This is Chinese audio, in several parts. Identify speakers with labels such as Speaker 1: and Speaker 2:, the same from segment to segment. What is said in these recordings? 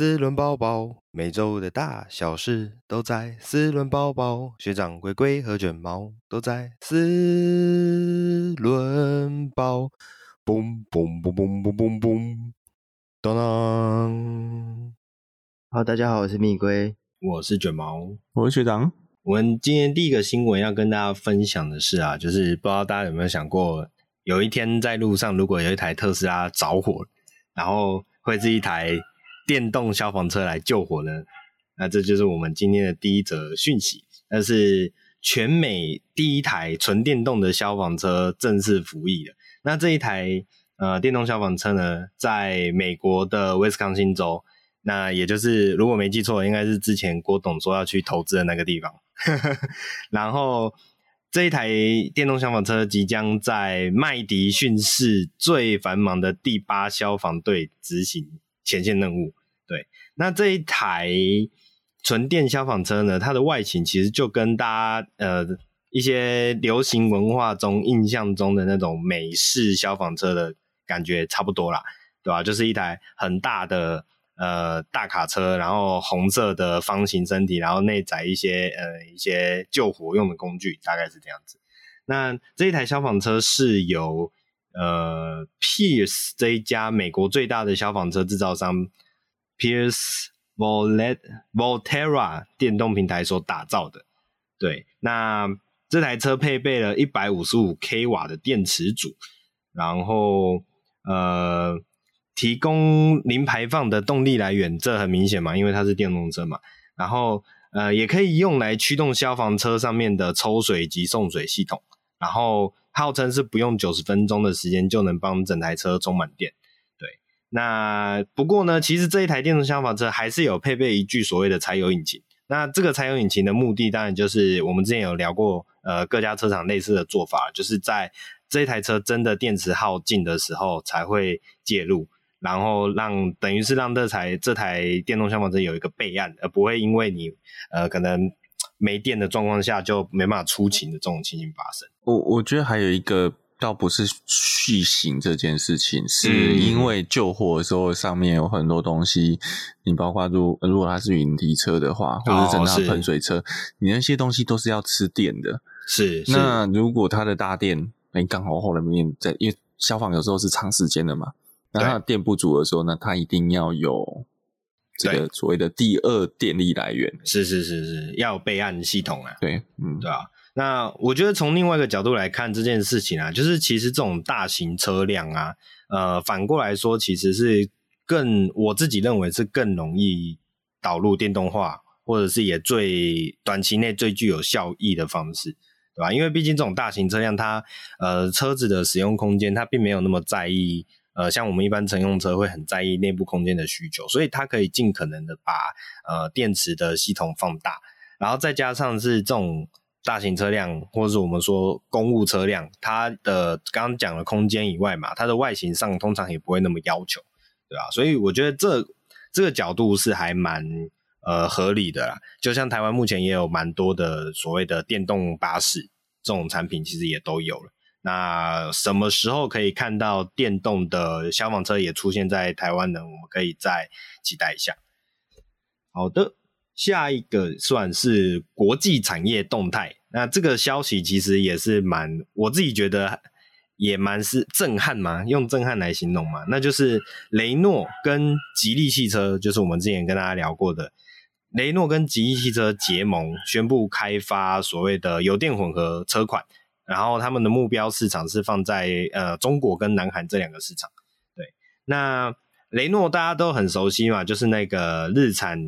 Speaker 1: 四轮包包，每周的大小事都在四轮包包。学长龟龟和卷毛都在四轮宝。嘣嘣嘣嘣嘣嘣嘣，当当。
Speaker 2: 好，大家好，我是蜜龟，
Speaker 3: 我是卷毛，
Speaker 4: 我是学长。
Speaker 3: 我们今天第一个新闻要跟大家分享的是啊，就是不知道大家有没有想过，有一天在路上，如果有一台特斯拉着火，然后会是一台电动消防车来救火呢？那这就是我们今天的第一则讯息，那是全美第一台纯电动的消防车正式服役了。那这一台呃电动消防车呢，在美国的威斯康星州，那也就是如果没记错，应该是之前郭董说要去投资的那个地方。然后这一台电动消防车即将在麦迪逊市最繁忙的第八消防队执行前线任务。那这一台纯电消防车呢，它的外形其实就跟大家呃一些流行文化中印象中的那种美式消防车的感觉差不多啦，对吧？就是一台很大的。呃，大卡车，然后红色的方形身体，然后内载一些呃一些救火用的工具，大概是这样子。那这一台消防车是由呃 Pierce 这一家美国最大的消防车制造商 Pierce Volterra 电动平台所打造的。对，那这台车配备了一百五十五 k 瓦的电池组，然后呃。提供零排放的动力来源，这很明显嘛，因为它是电动车嘛。然后，呃，也可以用来驱动消防车上面的抽水及送水系统。然后，号称是不用九十分钟的时间就能帮整台车充满电。那不过呢，其实这一台电动消防车还是有配备一具所谓的柴油引擎。那这个柴油引擎的目的，当然就是我们之前有聊过，呃，各家车厂类似的做法，就是在这一台车真的电池耗尽的时候才会介入。然后让等于是让这台这台电动消防车有一个备案，而不会因为你呃可能没电的状况下就没办法出勤的这种情形发生。
Speaker 4: 我我觉得还有一个倒不是续行这件事情，是因为救火的时候上面有很多东西，你包括如如果它是云梯车的话，或者是整趟喷水车，哦、你那些东西都是要吃电的。
Speaker 3: 是，是
Speaker 4: 那如果它的大电，哎，刚好后面在，因为消防有时候是长时间的嘛。那它的电不足的时候呢，它一定要有这个所谓的第二电力来源。
Speaker 3: 是是是是，要有备案系统啊。
Speaker 4: 对，嗯，
Speaker 3: 对啊。那我觉得从另外一个角度来看这件事情啊，就是其实这种大型车辆啊，呃，反过来说，其实是更我自己认为是更容易导入电动化，或者是也最短期内最具有效益的方式，对吧？因为毕竟这种大型车辆，它呃车子的使用空间，它并没有那么在意。呃，像我们一般乘用车会很在意内部空间的需求，所以它可以尽可能的把呃电池的系统放大，然后再加上是这种大型车辆或者是我们说公务车辆，它的刚刚讲的空间以外嘛，它的外形上通常也不会那么要求，对吧？所以我觉得这这个角度是还蛮呃合理的啦。就像台湾目前也有蛮多的所谓的电动巴士这种产品，其实也都有了。那什么时候可以看到电动的消防车也出现在台湾呢？我们可以再期待一下。好的，下一个算是国际产业动态。那这个消息其实也是蛮，我自己觉得也蛮是震撼嘛，用震撼来形容嘛。那就是雷诺跟吉利汽车，就是我们之前跟大家聊过的，雷诺跟吉利汽车结盟，宣布开发所谓的油电混合车款。然后他们的目标市场是放在呃中国跟南韩这两个市场。对，那雷诺大家都很熟悉嘛，就是那个日产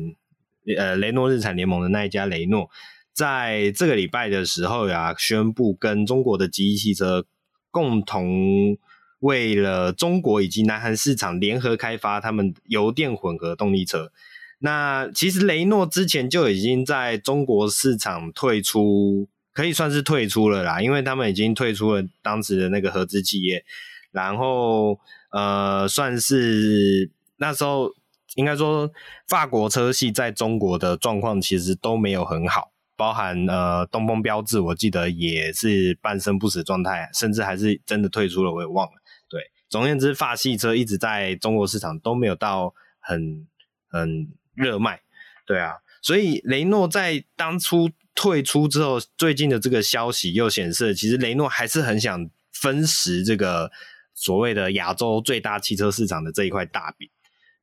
Speaker 3: 呃雷诺日产联盟的那一家雷诺，在这个礼拜的时候呀，宣布跟中国的吉利汽车共同为了中国以及南韩市场联合开发他们油电混合动力车。那其实雷诺之前就已经在中国市场退出。可以算是退出了啦，因为他们已经退出了当时的那个合资企业，然后呃，算是那时候应该说法国车系在中国的状况其实都没有很好，包含呃东风标致，我记得也是半生不死状态，甚至还是真的退出了，我也忘了。对，总而言之，法系车一直在中国市场都没有到很很热卖，对啊，所以雷诺在当初退出之后，最近的这个消息又显示，其实雷诺还是很想分食这个所谓的亚洲最大汽车市场的这一块大饼。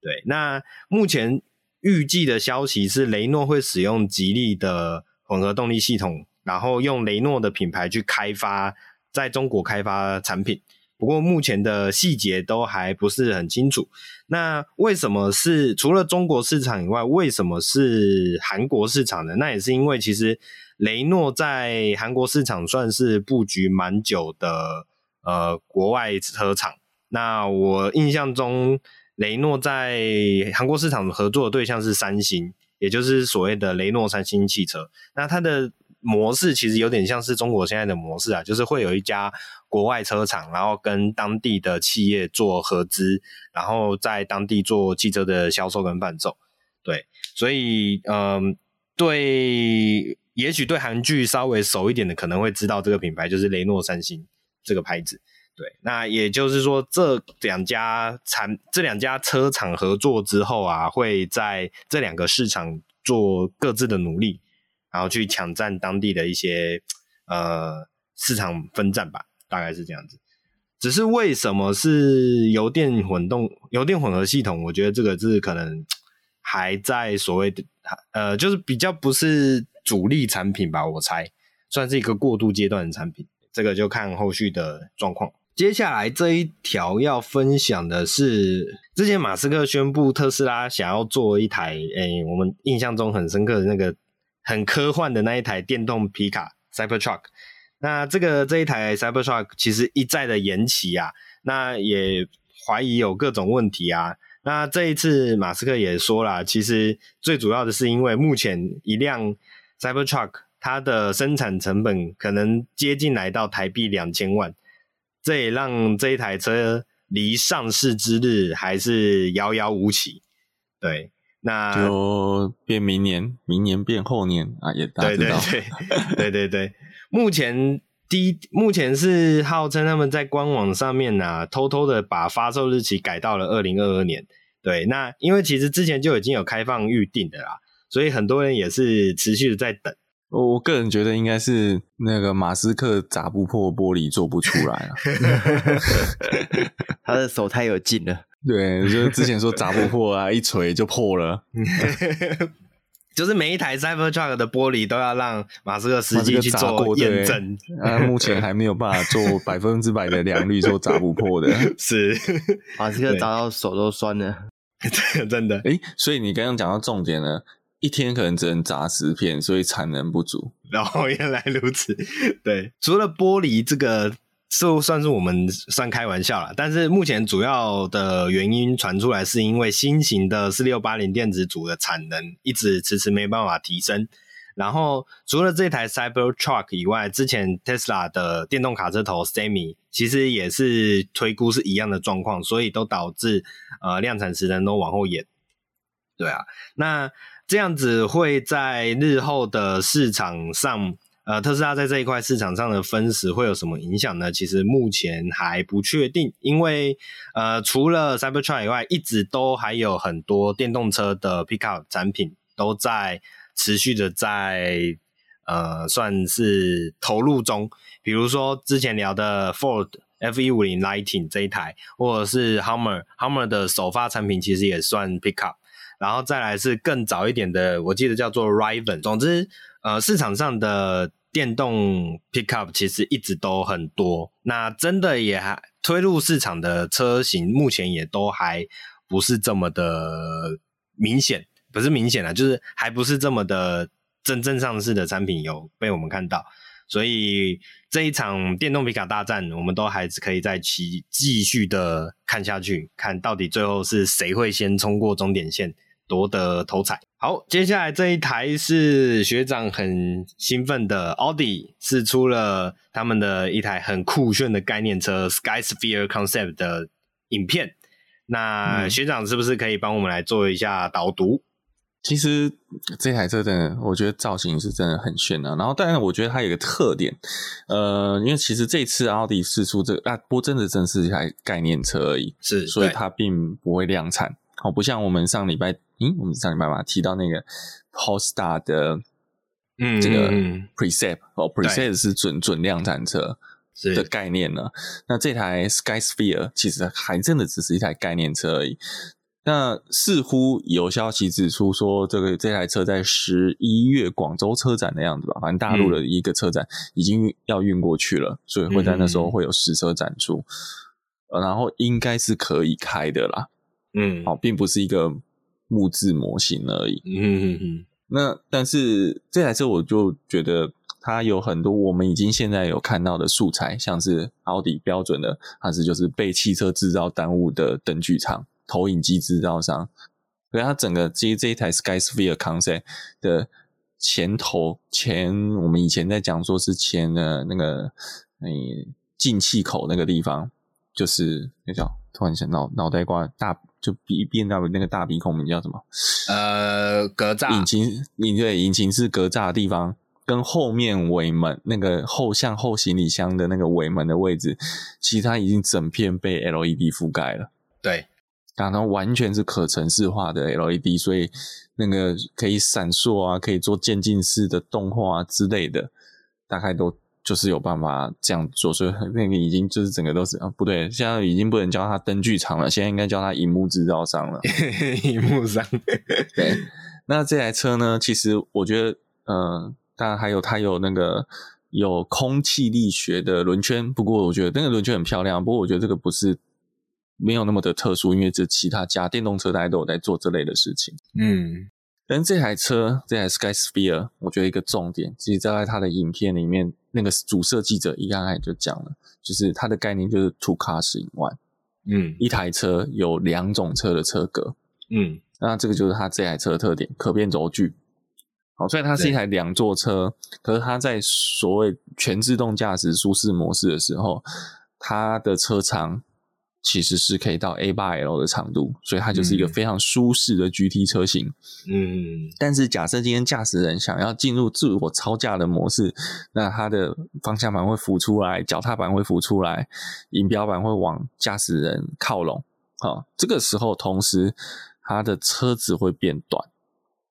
Speaker 3: 对，那目前预计的消息是，雷诺会使用吉利的混合动力系统，然后用雷诺的品牌去开发，在中国开发产品。不过目前的细节都还不是很清楚。那为什么是除了中国市场以外，为什么是韩国市场呢？那也是因为其实雷诺在韩国市场算是布局蛮久的，呃，国外车厂。那我印象中，雷诺在韩国市场合作的对象是三星，也就是所谓的雷诺三星汽车。那它的模式其实有点像是中国现在的模式啊，就是会有一家国外车厂，然后跟当地的企业做合资，然后在当地做汽车的销售跟贩售。对，所以嗯、对，也许对韩剧稍微熟一点的可能会知道这个品牌就是雷诺三星这个牌子。对，那也就是说这两家产这两家车厂合作之后啊，会在这两个市场做各自的努力。然后去抢占当地的一些呃市场分占吧，大概是这样子。只是为什么是油电混动、油电混合系统？我觉得这个是可能还在所谓的呃，就是比较不是主力产品吧，我猜算是一个过渡阶段的产品。这个就看后续的状况。接下来这一条要分享的是，之前马斯克宣布特斯拉想要做一台，诶，我们印象中很深刻的那个。很科幻的那一台电动皮卡 Cybertruck，那这个这一台 Cybertruck 其实一再的延期啊，那也怀疑有各种问题啊。那这一次马斯克也说了，其实最主要的是因为目前一辆 Cybertruck 它的生产成本可能接近来到台币两千万，这也让这一台车离上市之日还是遥遥无期。对。那
Speaker 4: 就变明年，明年变后年啊，也大家知道。
Speaker 3: 对对对，对对对。目前第一，目前是号称他们在官网上面呢、啊，偷偷的把发售日期改到了二零二二年。对，那因为其实之前就已经有开放预定的啦，所以很多人也是持续的在等。
Speaker 4: 我个人觉得应该是那个马斯克砸不破玻璃做不出来啊，
Speaker 2: 他的手太有劲了。
Speaker 4: 对，就是之前说砸不破啊，一锤就破了。
Speaker 3: 就是每一台 Cybertruck 的玻璃都要让马斯克司机去做验证。
Speaker 4: 啊，目前还没有办法做百分之百的良率，说砸不破的。
Speaker 3: 是，
Speaker 2: 马斯克砸到手都酸了。
Speaker 3: 真的。
Speaker 4: 诶，所以你刚刚讲到重点了，一天可能只能砸十片，所以产能不足。
Speaker 3: 然后原来如此。对，除了玻璃这个。就算是我们算开玩笑啦，但是目前主要的原因传出来，是因为新型的四六八零电子组的产能一直迟迟没办法提升。然后除了这台 Cybertruck 以外，之前 Tesla 的电动卡车头 Semi 其实也是推估是一样的状况，所以都导致呃量产时间都往后延。对啊，那这样子会在日后的市场上。呃，特斯拉在这一块市场上的分食会有什么影响呢？其实目前还不确定，因为呃，除了 Cybertruck 以外，一直都还有很多电动车的 Pickup 产品都在持续的在呃，算是投入中。比如说之前聊的 Ford F150 Lightning 这一台，或者是 Hummer Hummer 的首发产品，其实也算 Pickup。然后再来是更早一点的，我记得叫做 Riven。总之，呃，市场上的。电动 pickup 其实一直都很多，那真的也还推入市场的车型，目前也都还不是这么的明显，不是明显啊，就是还不是这么的真正上市的产品有被我们看到，所以这一场电动皮卡大战，我们都还是可以再继继续的看下去，看到底最后是谁会先冲过终点线。夺得头彩。好，接下来这一台是学长很兴奋的奥迪，试出了他们的一台很酷炫的概念车 Skysphere Concept 的影片。那学长是不是可以帮我们来做一下导读？
Speaker 4: 其实这台车真的，我觉得造型是真的很炫啊。然后，但是我觉得它有个特点，呃，因为其实这次奥迪试出这个啊，不过真的真是一台概念车而已，
Speaker 3: 是，
Speaker 4: 所以它并不会量产。哦，不像我们上礼拜。嗯，我们上礼拜嘛提到那个 Polestar 的，
Speaker 3: 嗯，
Speaker 4: 这个
Speaker 3: 嗯
Speaker 4: Precept 哦，Precept 是准准量产
Speaker 3: 车
Speaker 4: 的概念呢。那这台 Skysphere 其实还真的只是一台概念车而已。那似乎有消息指出说，这个这台车在十一月广州车展的样子吧，反正大陆的一个车展已经要运过去了，嗯、所以会在那时候会有实车展出，嗯、然后应该是可以开的啦。
Speaker 3: 嗯，
Speaker 4: 好，并不是一个木质模型而已。
Speaker 3: 嗯嗯嗯。
Speaker 4: 那但是这台车我就觉得它有很多我们已经现在有看到的素材，像是奥迪标准的，它是就是被汽车制造耽误的灯具厂。投影机制造商，所以它整个这这一台 Skysphere Concept 的前头前，我们以前在讲说是前的那个诶进气口那个地方，就是那叫突然想脑脑袋瓜大就鼻变到那个大鼻孔，名叫什么？
Speaker 3: 呃，格栅。
Speaker 4: 引擎引对引擎是格栅的地方，跟后面尾门那个后向后行李箱的那个尾门的位置，其实它已经整片被 LED 覆盖了。
Speaker 3: 对。
Speaker 4: 然后完全是可城市化的 LED，所以那个可以闪烁啊，可以做渐进式的动画之类的，大概都就是有办法这样做。所以那个已经就是整个都是啊，不对，现在已经不能叫它灯具厂了，现在应该叫它荧幕制造商了。
Speaker 3: 荧幕商。
Speaker 4: 对，那这台车呢？其实我觉得，呃，当然还有它有那个有空气力学的轮圈，不过我觉得那个轮圈很漂亮。不过我觉得这个不是。没有那么的特殊，因为这其他家电动车大家都有在做这类的事情。
Speaker 3: 嗯，
Speaker 4: 但这台车这台 Skysphere，我觉得一个重点，其实在它的影片里面，那个主设计者一刚才就讲了，就是它的概念就是 Two cars in one。
Speaker 3: 嗯，
Speaker 4: 一台车有两种车的车格。
Speaker 3: 嗯，
Speaker 4: 那这个就是它这台车的特点，可变轴距。好，虽然它是一台两座车，可是它在所谓全自动驾驶舒适模式的时候，它的车长。其实是可以到 A 八 L 的长度，所以它就是一个非常舒适的 GT 车型。
Speaker 3: 嗯，
Speaker 4: 但是假设今天驾驶人想要进入自我超驾的模式，那它的方向盘会浮出来，脚踏板会浮出来，仪表板会往驾驶人靠拢。好，这个时候同时它的车子会变短，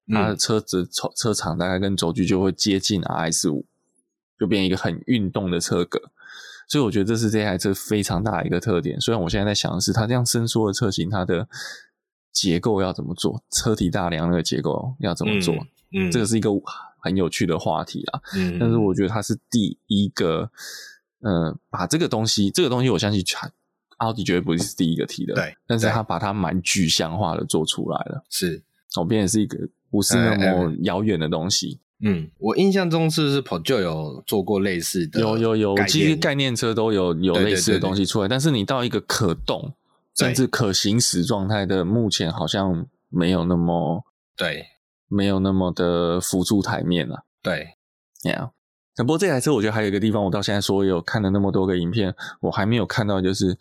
Speaker 4: 它的车子车车长大概跟轴距就会接近 RS 五就变一个很运动的车格。所以我觉得这是这台车非常大的一个特点。虽然我现在在想的是，它这样伸缩的车型，它的结构要怎么做？车体大梁那个结构要怎么做？
Speaker 3: 嗯，嗯
Speaker 4: 这个是一个很有趣的话题啦。
Speaker 3: 嗯，
Speaker 4: 但是我觉得它是第一个，呃，把这个东西，这个东西我相信奥迪绝对不是第一个提的。
Speaker 3: 对，
Speaker 4: 但是他把它蛮具象化的做出来了。
Speaker 3: 是，
Speaker 4: 我变也是一个不是那么遥远的东西。
Speaker 3: 嗯，我印象中是不是就有做过类似的？
Speaker 4: 有有有，其实概念车都有有类似的东西出来，但是你到一个可动甚至可行驶状态的，目前好像没有那么
Speaker 3: 对，
Speaker 4: 没有那么的浮出台面了。
Speaker 3: 对
Speaker 4: ，Yeah。不过这台车我觉得还有一个地方，我到现在所有看了那么多个影片，我还没有看到，就是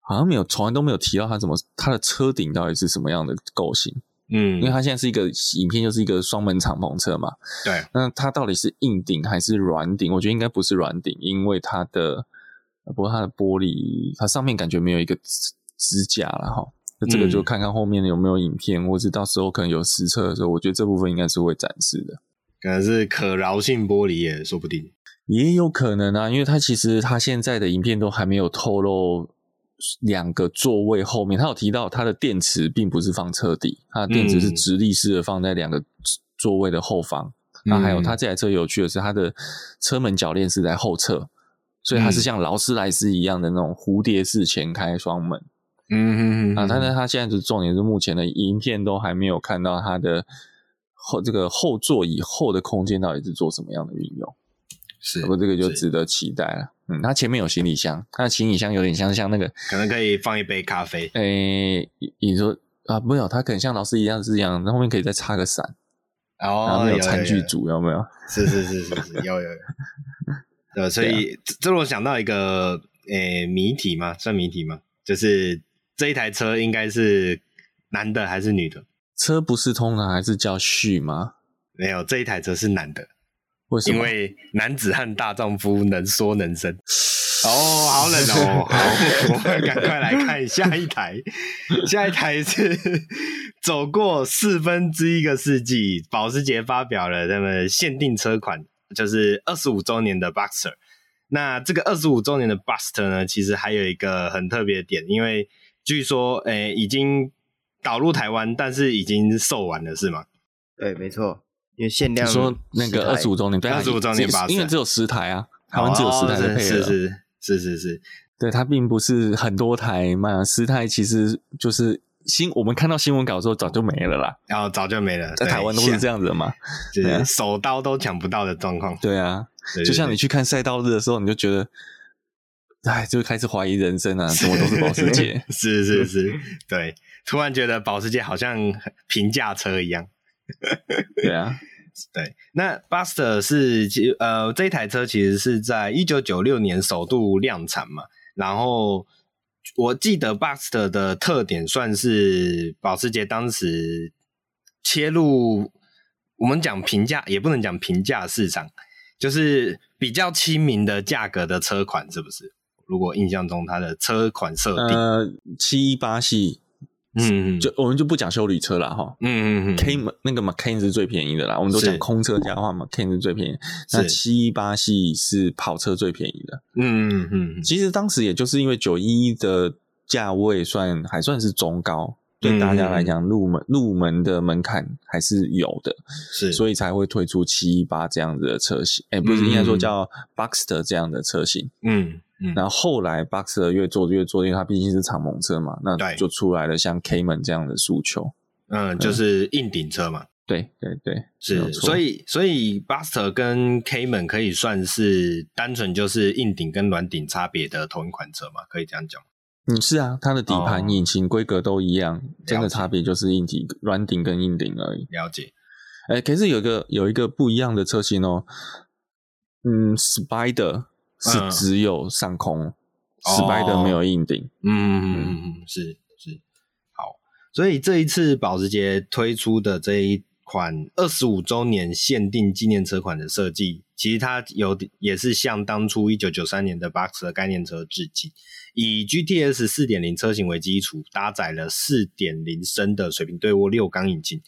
Speaker 4: 好像没有从来都没有提到它怎么它的车顶到底是什么样的构型。
Speaker 3: 嗯，因
Speaker 4: 为它现在是一个影片，就是一个双门敞篷车嘛。
Speaker 3: 对，
Speaker 4: 那它到底是硬顶还是软顶？我觉得应该不是软顶，因为它的，不过它的玻璃，它上面感觉没有一个支支架了哈。那这个就看看后面有没有影片，嗯、或是到时候可能有实测的时候，我觉得这部分应该是会展示的。
Speaker 3: 可能是可挠性玻璃也说不定，
Speaker 4: 也有可能啊，因为它其实它现在的影片都还没有透露。两个座位后面，他有提到他的电池并不是放车底，他的电池是直立式的放在两个座位的后方。那、嗯、还有，他这台车有趣的是，它的车门铰链是在后侧，所以它是像劳斯莱斯一样的那种蝴蝶式前开双门。
Speaker 3: 嗯嗯嗯。啊，
Speaker 4: 但是它现在的重点是，目前的影片都还没有看到它的后这个后座以后的空间到底是做什么样的运用。
Speaker 3: 是，
Speaker 4: 不过这个就值得期待了。嗯，它前面有行李箱，它的行李箱有点像像那个，
Speaker 3: 可能可以放一杯咖啡。
Speaker 4: 诶、欸，你说啊，没有，它可能像老师一样是这样，那后面可以再插个伞。
Speaker 3: 哦，
Speaker 4: 然后有餐具组，有没有？
Speaker 3: 是是是是是，有有有。对，所以这让我想到一个诶谜题吗？算谜题吗？就是这一台车应该是男的还是女的？
Speaker 4: 车不是通常还是叫 she 吗？
Speaker 3: 没有，这一台车是男的。
Speaker 4: 为什么？
Speaker 3: 因为男子汉大丈夫能说能生。哦，好冷哦！好，我们赶快来看下一台。下一台是走过四分之一个世纪，保时捷发表了他们限定车款，就是二十五周年的 Boxster。那这个二十五周年的 Boxster 呢，其实还有一个很特别的点，因为据说，诶、欸，已经导入台湾，但是已经售完了，是吗？
Speaker 2: 对，没错，因为限量。
Speaker 4: 你说那个二十五周年，对，二十五周年 Boxster，因为只有十台啊，台湾只有十台的配了。
Speaker 3: 是是是是是，
Speaker 4: 对，它并不是很多台嘛，十台其实就是新。我们看到新闻稿的时候，早就没了啦。
Speaker 3: 然后早就没了，
Speaker 4: 在台湾都是这样子的嘛，
Speaker 3: 就是手刀都抢不到的状况。
Speaker 4: 对啊，就像你去看赛道日的时候，你就觉得，哎，就开始怀疑人生啊，怎么都是保时捷？
Speaker 3: 是是是，对，突然觉得保时捷好像平价车一样。
Speaker 4: 对啊。
Speaker 3: 对，那 Boxster 是呃这一台车其实是在一九九六年首度量产嘛，然后我记得 Boxster 的特点算是保时捷当时切入我们讲平价也不能讲平价市场，就是比较亲民的价格的车款，是不是？如果印象中它的车款设定，
Speaker 4: 呃，七八系。嗯，就我们就不讲修理车了哈。嗯嗯嗯，K 那个 Macan 是最便宜的啦。我们都讲空车价的话，Macan 是最便宜。那七八系是跑车最便宜的。嗯嗯嗯。其实当时也就是因为九一一的价位算还算是中高，对大家来讲入门入门的门槛还是有的，是所以才会推出七一八这样子的车型。哎，不是应该说叫 Boxster 这样的车型。嗯。然后后来，Boxster 越做越做，因为它毕竟是敞篷车嘛，那就出来了像 Cayman 这样的诉求。
Speaker 3: 嗯，就是硬顶车嘛。
Speaker 4: 对对对，
Speaker 3: 是。所以所以 Boxster 跟 Cayman 可以算是单纯就是硬顶跟软顶差别的同一款车嘛？可以这样讲。
Speaker 4: 嗯，是啊，它的底盘、引擎规格都一样，真的差别就是硬顶、软顶跟硬顶而已。
Speaker 3: 了解。
Speaker 4: 哎，可是有一个有一个不一样的车型哦。嗯，Spider。是只有上空，Spider 没有硬顶。
Speaker 3: 嗯嗯嗯，是是好，所以这一次保时捷推出的这一款二十五周年限定纪念车款的设计，其实它有也是向当初一九九三年的 Boxster 的概念车致敬，以 GTS 四点零车型为基础，搭载了四点零升的水平对卧六缸引擎。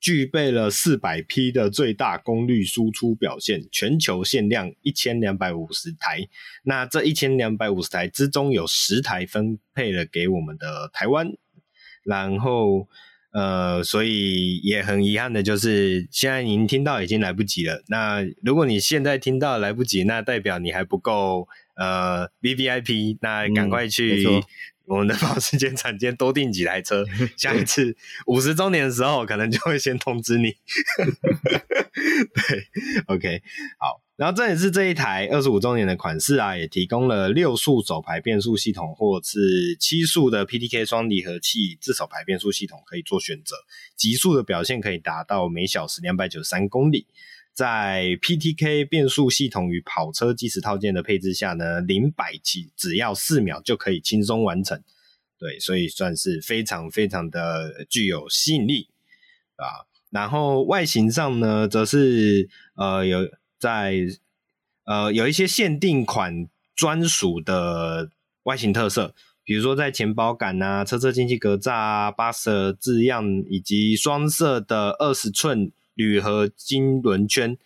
Speaker 3: 具备了四百匹的最大功率输出表现，全球限量一千两百五十台。那这一千两百五十台之中，有十台分配了给我们的台湾。然后，呃，所以也很遗憾的就是，现在您听到已经来不及了。那如果你现在听到来不及，那代表你还不够呃 VVIP，那赶快去。嗯我们的保时捷产间多订几台车，下一次五十周年的时候，可能就会先通知你。对，OK，好。然后这也是这一台二十五周年的款式啊，也提供了六速手排变速系统，或是七速的 PDK 双离合器自手排变速系统可以做选择，极速的表现可以达到每小时两百九十三公里。在 PTK 变速系统与跑车计时套件的配置下呢，零百起只要四秒就可以轻松完成。对，所以算是非常非常的具有吸引力啊。然后外形上呢，则是呃有在呃有一些限定款专属的外形特色，比如说在前保杆啊、车车进气格栅啊、Boxster 字样以及双色的二十寸。铝合金轮圈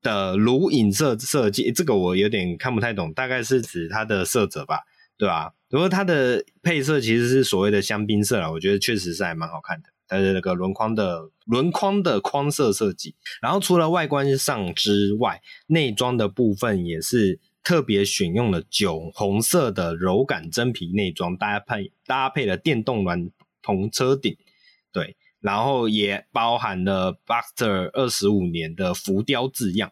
Speaker 3: 的颅影色设计，这个我有点看不太懂，大概是指它的色泽吧，对吧？不过它的配色其实是所谓的香槟色啦，我觉得确实是还蛮好看的。它的那个轮框的轮框的框色设计，然后除了外观上之外，内装的部分也是特别选用了酒红色的柔感真皮内装，搭配搭配了电动暖棚车顶，对。然后也包含了 Buster 二十五年的浮雕字样，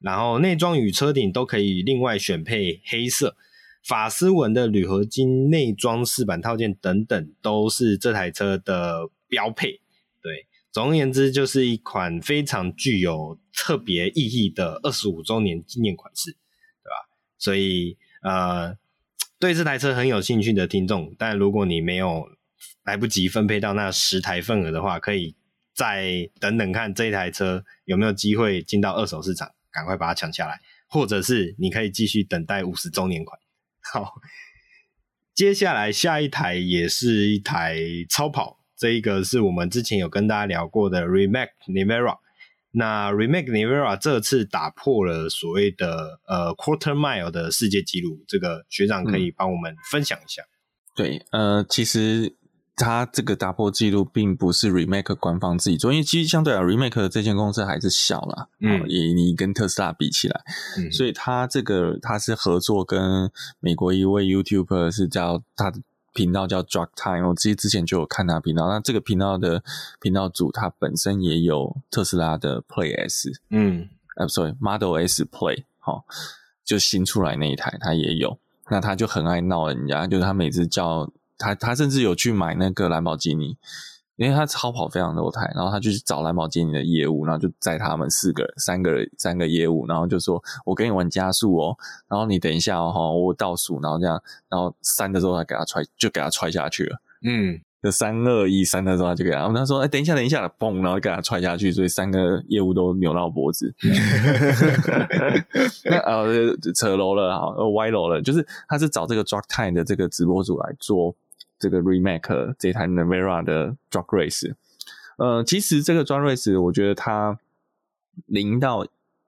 Speaker 3: 然后内装与车顶都可以另外选配黑色法丝纹的铝合金内装饰板套件等等，都是这台车的标配。对，总而言之，就是一款非常具有特别意义的二十五周年纪念款式，对吧？所以呃，对这台车很有兴趣的听众，但如果你没有。来不及分配到那十台份额的话，可以再等等看这一台车有没有机会进到二手市场，赶快把它抢下来，或者是你可以继续等待五十周年款。好，接下来下一台也是一台超跑，这一个是我们之前有跟大家聊过的 Remake Nevera。那 Remake Nevera 这次打破了所谓的呃 Quarter Mile 的世界纪录，这个学长可以帮我们分享一下。嗯、
Speaker 4: 对，呃，其实他这个打破记录并不是 Remake 官方自己做，因为其实相对来 Remake 这间公司还是小啦，嗯，也你跟特斯拉比起来，嗯，所以他这个他是合作跟美国一位 YouTuber 是叫他的。频道叫 Drug Time，我其实之前就有看他频道。那这个频道的频道主，他本身也有特斯拉的 Play S，嗯，呃，sorry，Model S Play，好，就新出来那一台，他也有。那他就很爱闹人家，就是他每次叫他，他甚至有去买那个兰博基尼。因为他超跑非常多台，然后他就去找兰博基尼的业务，然后就载他们四个、三个、三个业务，然后就说：“我跟你玩加速哦，然后你等一下哦，我倒数，然后这样，然后三的时候他给他踹，就给他踹下去了。嗯，就三二一三的时候他就给他，然后他说：哎，等一下，等一下，嘣，然后给他踹下去，所以三个业务都扭到脖子。那呃，扯楼了，好，歪楼了，就是他是找这个 drug Time 的这个直播主来做。”这个 Rimac 这台 Navera 的 Drag Race，呃，其实这个 Drag Race 我觉得它零到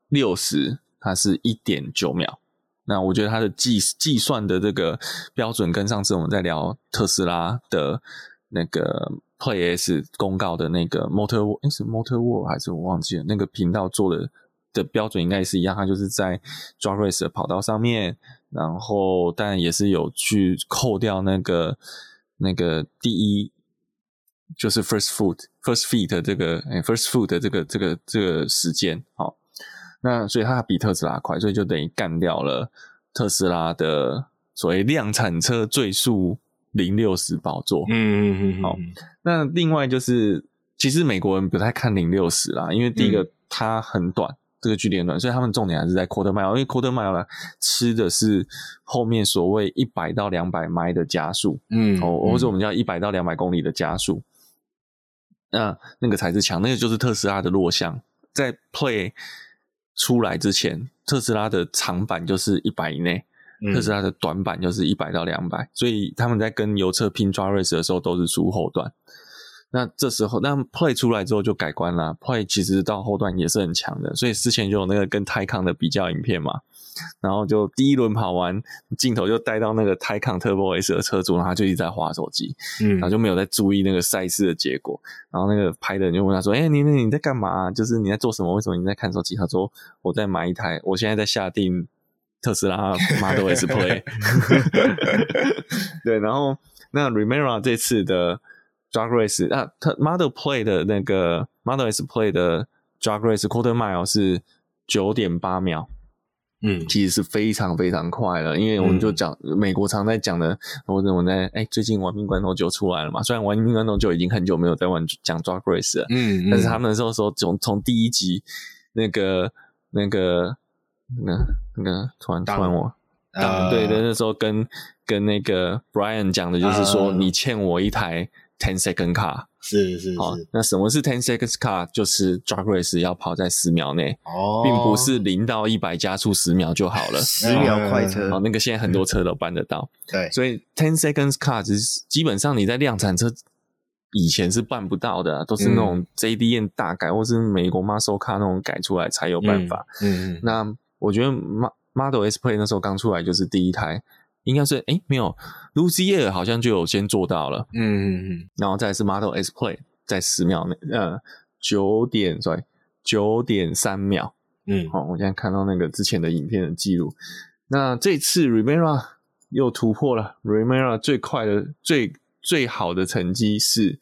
Speaker 4: 六十它是一点九秒，那我觉得它的计计算的这个标准跟上次我们在聊特斯拉的那个 Play S 公告的那个 Motor，诶是 Motor World 还是我忘记了那个频道做的的标准应该也是一样，它就是在 Drag Race 的跑道上面，然后但也是有去扣掉那个。那个第一就是 first foot first feet 这个哎 first foot 的这个这个这个时间好，那所以它比特斯拉快，所以就等于干掉了特斯拉的所谓量产车最速零六十宝座。嗯嗯嗯。好，那另外就是其实美国人不太看零六十啦，因为第一个它很短。嗯这个距离很短，所以他们重点还是在 quarter mile，因为 quarter mile 呢吃的是后面所谓一百到两百迈的加速，嗯，哦，或者我们叫一百到两百公里的加速，那那个才是强，那个就是特斯拉的弱项。在 Play 出来之前，特斯拉的长板就是一百以内，嗯、特斯拉的短板就是一百到两百，所以他们在跟油车拼 Drag Race 的时候都是出后段。那这时候，那 Play 出来之后就改观了。Play 其实到后段也是很强的，所以之前就有那个跟 Taycan 的比较影片嘛。然后就第一轮跑完，镜头就带到那个 Taycan Turbo S 的车主，然后他就一直在滑手机，嗯，然后就没有在注意那个赛事的结果。然后那个拍的人就问他说：“哎、欸，你你你在干嘛？就是你在做什么？为什么你在看手机？”他说：“我在买一台，我现在在下定特斯拉 Model S Play。” 对，然后那 Rimac 这次的。Drag Race 啊，它 Model Play 的那个 Model S Play 的 Drag Race Quarter Mile 是九点八秒，嗯，其实是非常非常快了。因为我们就讲、嗯、美国常在讲的，或者我在哎、欸，最近玩命关头九出来了嘛。虽然玩命关头九已经很久没有在玩讲 Drag Race 了，嗯，嗯，但是他们那时候说从从第一集那个那个那那个突然突然我，呃、对的那时候跟跟那个 Brian 讲的就是说、呃、你欠我一台。Ten second car
Speaker 3: 是是是，好，
Speaker 4: 那什么是 ten seconds car？就是 drag race 要跑在十秒内哦，并不是零到一百加速十秒就好了，
Speaker 2: 十秒快车。
Speaker 4: 好，那个现在很多车都办得到。
Speaker 2: 对，
Speaker 4: 所以 ten seconds car 是基本上你在量产车以前是办不到的，都是那种 JDM 大改或是美国 muscle car 那种改出来才有办法。嗯嗯，那我觉得 Model S Play 那时候刚出来就是第一台。应该是哎、欸，没有，Lucy Air 好像就有先做到了，嗯嗯嗯，然后再是 Model S Play 在十秒内，呃，九点，sorry，九点三秒，嗯，好，我现在看到那个之前的影片的记录，那这次 Rimac 又突破了，Rimac 最快的最最好的成绩是，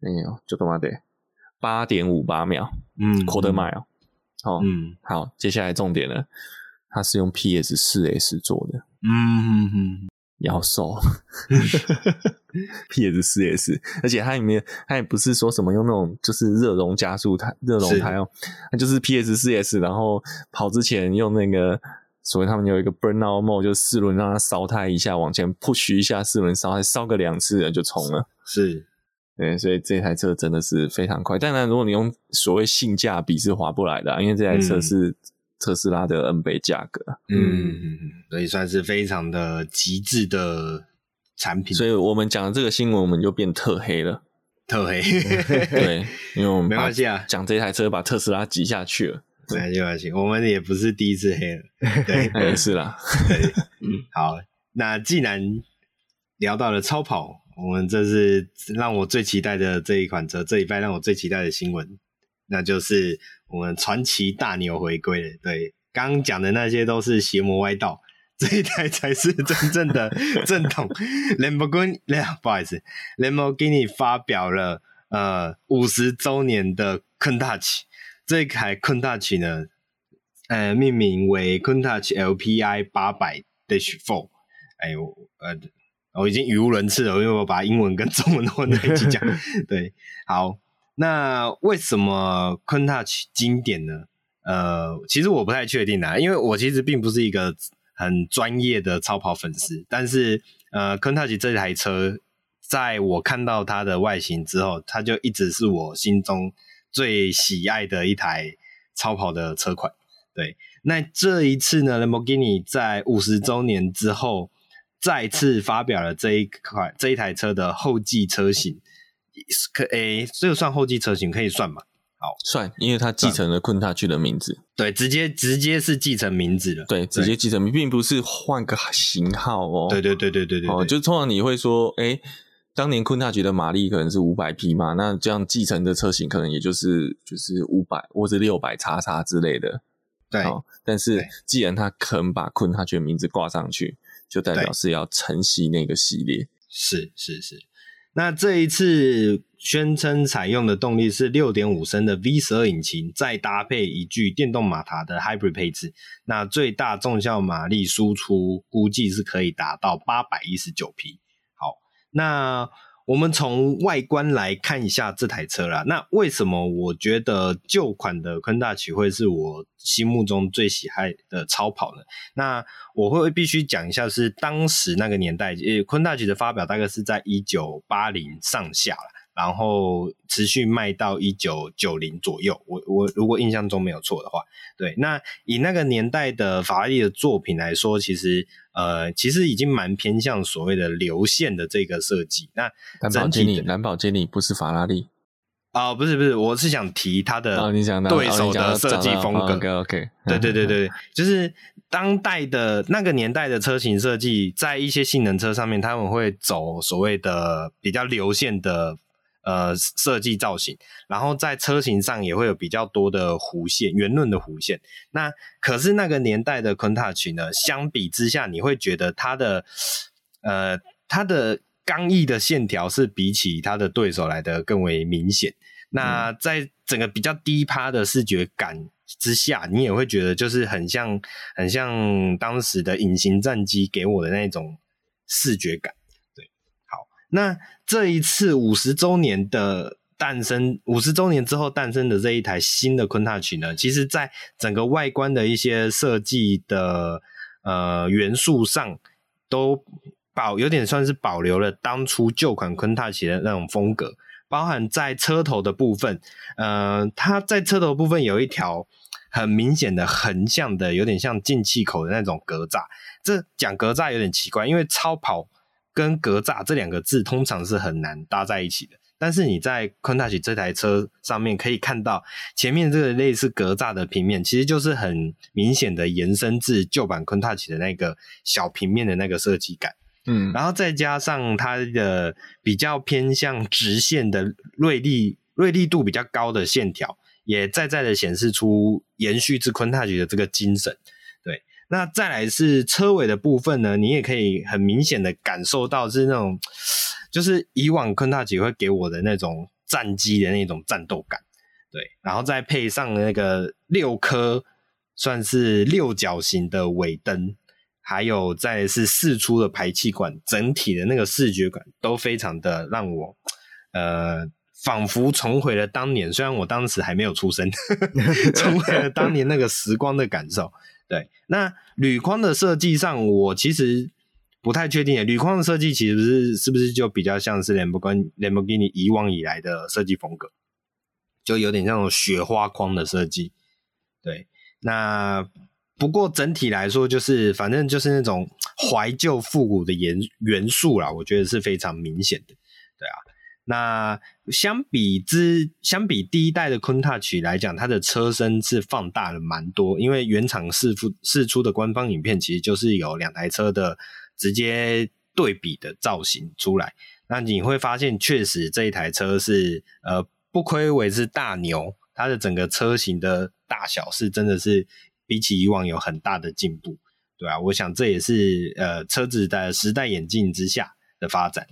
Speaker 4: 哎呦，就他妈的八点五八秒，嗯，Quarter Mile，好，嗯，好，接下来重点了，它是用 PS 四 S 做的。嗯嗯嗯，妖兽，PS 四 S，而且它里面它也不是说什么用那种就是热熔加速胎热熔胎哦，它就是 PS 四 S，然后跑之前用那个所谓他们有一个 Burnout Mode，就四轮让它烧胎一下往前 push 一下四轮烧，胎烧个两次就冲了。
Speaker 3: 是，
Speaker 4: 对，所以这台车真的是非常快。当然，如果你用所谓性价比是划不来的，因为这台车是。嗯特斯拉的 N 倍价格，
Speaker 3: 嗯，所以算是非常的极致的产品。
Speaker 4: 所以我们讲的这个新闻，我们就变特黑了。
Speaker 3: 特黑。
Speaker 4: 对，因为我们
Speaker 3: 没关系啊，
Speaker 4: 讲这台车把特斯拉挤下去了。
Speaker 3: 没关系，没关系，我们也不是第一次黑了。对，
Speaker 4: 也是啦。
Speaker 3: 好，那既然聊到了超跑，我们这是让我最期待的这一款车，这一拜让我最期待的新闻，那就是我们传奇大牛回归了。对，刚刚讲的那些都是邪魔歪道。这一台才是真正的 正统。Lamborghini，不好意思，Lamborghini 发表了呃五十周年的 Countach，这一台 Countach 呢，呃，命名为 Countach LPI 八百 Dash Four。哎呦，呃，我已经语无伦次了，因为我把英文跟中文混在一起讲。对，好，那为什么 Countach 经典呢？呃，其实我不太确定啊，因为我其实并不是一个。很专业的超跑粉丝，但是呃，Countach 这台车，在我看到它的外形之后，它就一直是我心中最喜爱的一台超跑的车款。对，那这一次呢，Lamborghini 在五十周年之后，再次发表了这一款这一台车的后继车型，可诶，这个算后继车型可以算吗？好，
Speaker 4: 算，因为它继承了 Countach 的名字，
Speaker 3: 对，直接直接是继承名字了，
Speaker 4: 对，直接继承名，并不是换个型号哦，
Speaker 3: 对对对对对对，
Speaker 4: 哦，就通常你会说，哎、欸，当年 Countach 的马力可能是五百匹嘛，那这样继承的车型可能也就是就是五百或者六百叉叉之类的，
Speaker 3: 对，
Speaker 4: 哦，但是既然他肯把 Countach 的名字挂上去，就代表是要承袭那个系列，
Speaker 3: 是是是。那这一次宣称采用的动力是六点五升的 V 十二引擎，再搭配一具电动马达的 Hybrid 配置，那最大重效马力输出估计是可以达到八百一十九匹。好，那。我们从外观来看一下这台车啦。那为什么我觉得旧款的 Countach 会是我心目中最喜爱的超跑呢？那我会必须讲一下，是当时那个年代，呃，Countach 的发表大概是在一九八零上下了，然后持续卖到一九九零左右。我我如果印象中没有错的话，对。那以那个年代的法拉利的作品来说，其实。呃，其实已经蛮偏向所谓的流线的这个设计。那
Speaker 4: 蓝宝坚尼，蓝宝坚尼不是法拉利
Speaker 3: 啊、呃，不是不是，我是想提它的对手的设计风格。
Speaker 4: 哦、OK OK，
Speaker 3: 对对对对，就是当代的那个年代的车型设计，在一些性能车上面，他们会走所谓的比较流线的。呃，设计造型，然后在车型上也会有比较多的弧线，圆润的弧线。那可是那个年代的 Countach 呢，相比之下，你会觉得它的呃，它的刚毅的线条是比起它的对手来的更为明显。那在整个比较低趴的视觉感之下，你也会觉得就是很像很像当时的隐形战机给我的那种视觉感。那这一次五十周年的诞生，五十周年之后诞生的这一台新的 Countach 呢，其实在整个外观的一些设计的呃元素上，都保有点算是保留了当初旧款 Countach 的那种风格，包含在车头的部分，呃，它在车头部分有一条很明显的横向的，有点像进气口的那种格栅。这讲格栅有点奇怪，因为超跑。跟格栅这两个字通常是很难搭在一起的，但是你在 Countach 这台车上面可以看到前面这个类似格栅的平面，其实就是很明显的延伸至旧版 Countach 的那个小平面的那个设计感。嗯，然后再加上它的比较偏向直线的锐利、锐利度比较高的线条，也在在的显示出延续至 Countach 的这个精神。那再来是车尾的部分呢，你也可以很明显的感受到是那种，就是以往 Countach 会给我的那种战机的那种战斗感，对，然后再配上那个六颗算是六角形的尾灯，还有再是四出的排气管，整体的那个视觉感都非常的让我，呃，仿佛重回了当年，虽然我当时还没有出生，重回了当年那个时光的感受。对，那铝框的设计上，我其实不太确定。铝框的设计其实是是不是就比较像是兰博跟兰博基尼以往以来的设计风格，就有点像那种雪花框的设计。对，那不过整体来说，就是反正就是那种怀旧复古的元元素啦，我觉得是非常明显的。对啊，那相比之，相比第一代的 Countach 来讲，它的车身是放大了蛮多，因为原厂试出试出的官方影片其实就是有两台车的直接对比的造型出来。那你会发现，确实这一台车是呃不愧为是大牛，它的整个车型的大小是真的是比起以往有很大的进步，对啊，我想这也是呃车子的时代演进之下的发展。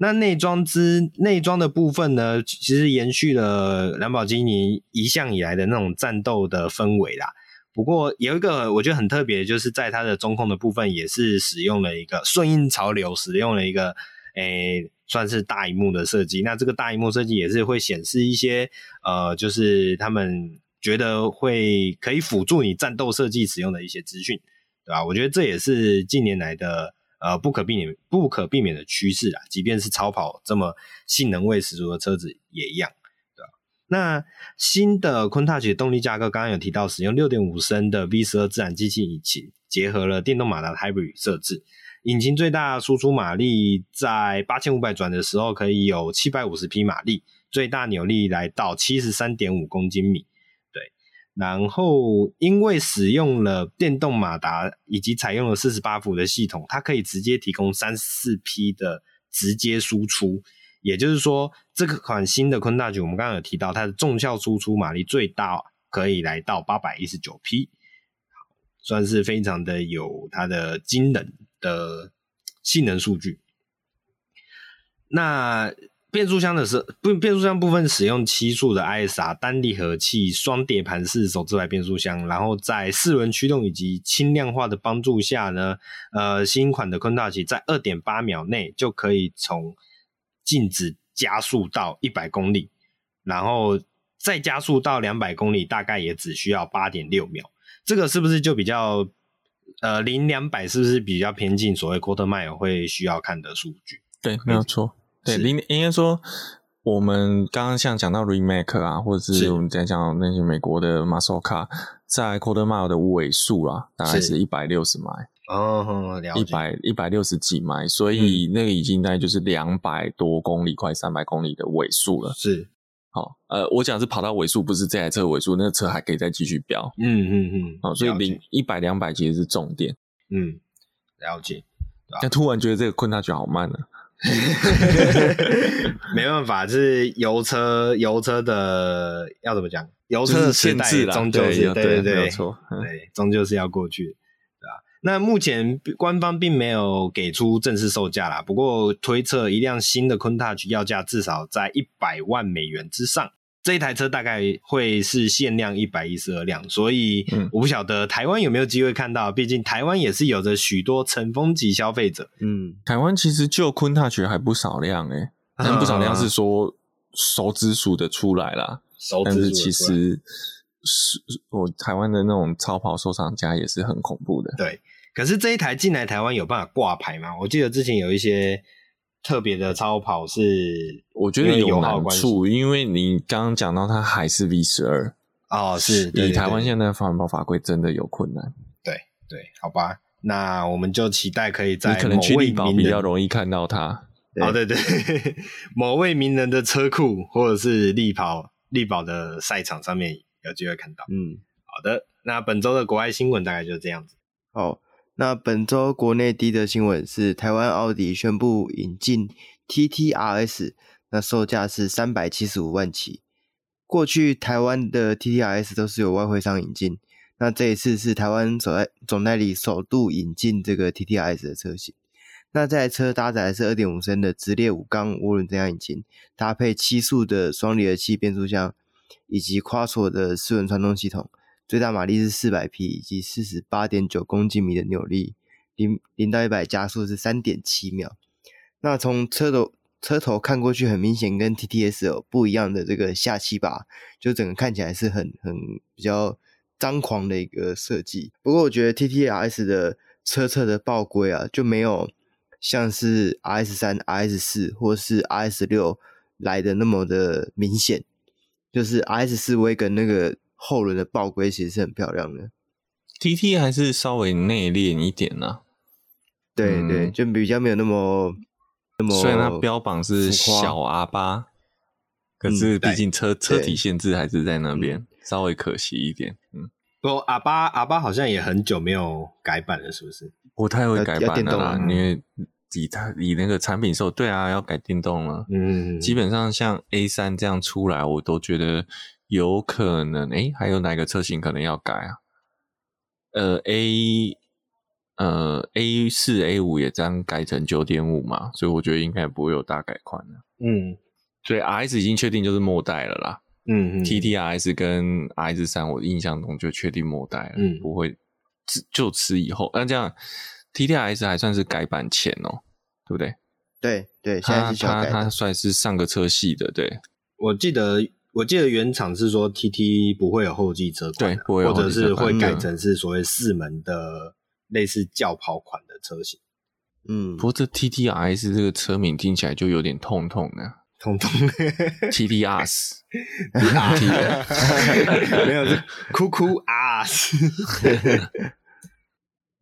Speaker 3: 那内装之内装的部分呢，其实延续了兰博基尼一向以来的那种战斗的氛围啦。不过有一个我觉得很特别，就是在它的中控的部分，也是使用了一个顺应潮流，使用了一个诶、算是大荧幕的设计。那这个大荧幕设计也是会显示一些呃，就是他们觉得会可以辅助你战斗设计使用的一些资讯，对吧？我觉得这也是近年来的。呃，不可避免、不可避免的趋势啊！即便是超跑这么性能味十足的车子也一样，对吧？那新的 Countach 的动力架构，刚刚有提到使用六点五升的 V 十二自然进气引擎，结合了电动马达的 Hybrid 设置，引擎最大输出马力在八千五百转的时候可以有七百五十匹马力，最大扭力来到七十三点五公斤米。然后，因为使用了电动马达以及采用了四十八伏的系统，它可以直接提供三四匹的直接输出。也就是说，这个款新的 Countach，我们刚刚有提到，它的重效输出马力最大可以来到八百一十九匹，算是非常的有它的惊人的性能数据。那变速箱的是不，变速箱部分使用七速的 ISR 单离合器双碟盘式手自排变速箱，然后在四轮驱动以及轻量化的帮助下呢，呃，新款的 Countach 在二点八秒内就可以从静止加速到一百公里，然后再加速到两百公里，大概也只需要八点六秒。这个是不是就比较呃零两百是不是比较偏近所谓 Quarter Mile 会需要看的数据？
Speaker 4: 对，没有错。对，应应该说，我们刚刚像讲到 Remake 啊，或者是我们在讲那些美国的 Muscle Car，在 Quarter Mile 的尾数啦，大概是一百六十迈，
Speaker 3: 哦，了解，
Speaker 4: 一百一百六十几迈，所以那个已经大概就是两百多公里，快三百公里的尾数了。
Speaker 3: 是，
Speaker 4: 好，呃，我讲是跑到尾数，不是这台车尾数，那个车还可以再继续飙。
Speaker 3: 嗯嗯嗯，
Speaker 4: 好，所以零一百两百其实是重点。
Speaker 3: 嗯，了解。
Speaker 4: 但突然觉得这个 Countach 好慢了。
Speaker 3: 没办法，就是油车，油车的要怎么讲？油车的时代终究是，对对对，没错，对，终究是要过去，对吧？那目前官方并没有给出正式售价啦，不过推测一辆新的 Countach 要价至少在一百万美元之上。这一台车大概会是限量一百一十二辆，所以我不晓得台湾有没有机会看到。毕竟台湾也是有着许多尘封级消费者。
Speaker 4: 嗯，台湾其实就 Countach 还不少辆诶、欸，但不少辆是说手指数的出来啦。
Speaker 3: 手指数，
Speaker 4: 但是其实是我台湾的那种超跑收藏家也是很恐怖的。
Speaker 3: 对，可是这一台进来台湾有办法挂牌吗？我记得之前有一些。特别的超跑是，
Speaker 4: 我觉得有难处，因为你刚刚讲到它还是 V 十二
Speaker 3: 哦，是
Speaker 4: 以台湾现在环保法规真的有困难。
Speaker 3: 对对，好吧，那我们就期待可以在
Speaker 4: 你可能去丽宝比较容易看到它。
Speaker 3: 哦，对对，某位名人的车库或者是力跑力宝的赛场上面有机会看到。
Speaker 2: 嗯，
Speaker 3: 好的，那本周的国外新闻大概就是这样子。
Speaker 2: 好。那本周国内第一则新闻是台湾奥迪宣布引进 TTRS，那售价是三百七十五万起。过去台湾的 TTRS 都是由外汇商引进，那这一次是台湾总代总代理首度引进这个 TTRS 的车型。那这台车搭载的是二点五升的直列五缸涡轮增压引擎，搭配七速的双离合器变速箱，以及夸索的四轮传动系统。最大马力是四百匹，以及四十八点九公斤米的扭力，零零到一百加速是三点七秒。那从车头车头看过去，很明显跟 TTS 有不一样的这个下气吧，就整个看起来是很很比较张狂的一个设计。不过我觉得 TTS 的车侧的爆规啊，就没有像是 RS 三、RS 四或是 RS 六来的那么的明显，就是 RS 四 Wagon 那个。后轮的爆龟其实是很漂亮的
Speaker 4: ，TT 还是稍微内敛一点呐、啊。
Speaker 2: 对对，就比较没有那么
Speaker 4: 那么虽然它标榜是小 R 八，可是毕竟车、嗯、车体限制还是在那边，稍微可惜一点。嗯，
Speaker 3: 不过 R 八 R 八好像也很久没有改版了，是不是？
Speaker 4: 不太会改版了啦，因为以它以那个产品售，对啊，要改电动了。嗯，基本上像 A 三这样出来，我都觉得有可能。诶，还有哪个车型可能要改啊？呃，A。呃，A 四、A 五也这样改成九点五嘛，所以我觉得应该不会有大改款了。嗯，所以 RS 已经确定就是末代了啦。嗯嗯，TTRS 跟 RS 三，我印象中就确定末代了，嗯，不会就此以后。那这样 TTRS 还算是改版前哦，对不对？
Speaker 2: 对对，
Speaker 4: 现在是它它算是上个车系的。对，
Speaker 3: 我记得我记得原厂是说 TT 不会有后继车款，对，或者是会改成是所谓四门的。类似轿跑款的车型，
Speaker 4: 嗯，不过这 T T R S 这个车名听起来就有点痛痛的，
Speaker 3: 痛痛。
Speaker 4: T T R S，
Speaker 3: 没有是哭哭啊，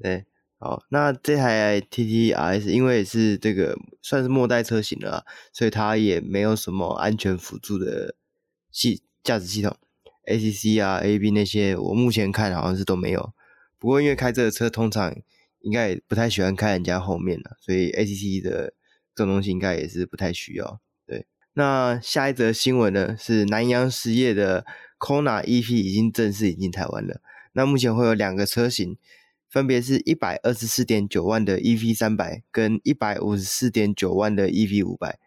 Speaker 2: 对，好，那这台 T T R S 因为是这个算是末代车型了，所以它也没有什么安全辅助的系驾驶系统，A C C 啊 A B 那些，我目前看好像是都没有。不过，因为开这个车通常应该也不太喜欢开人家后面了，所以 ACC 的这种东西应该也是不太需要。对，那下一则新闻呢是南阳实业的 Kona EV 已经正式引进台湾了。那目前会有两个车型，分别是一百二十四点九万的 EV 三百跟一百五十四点九万的 EV 五百。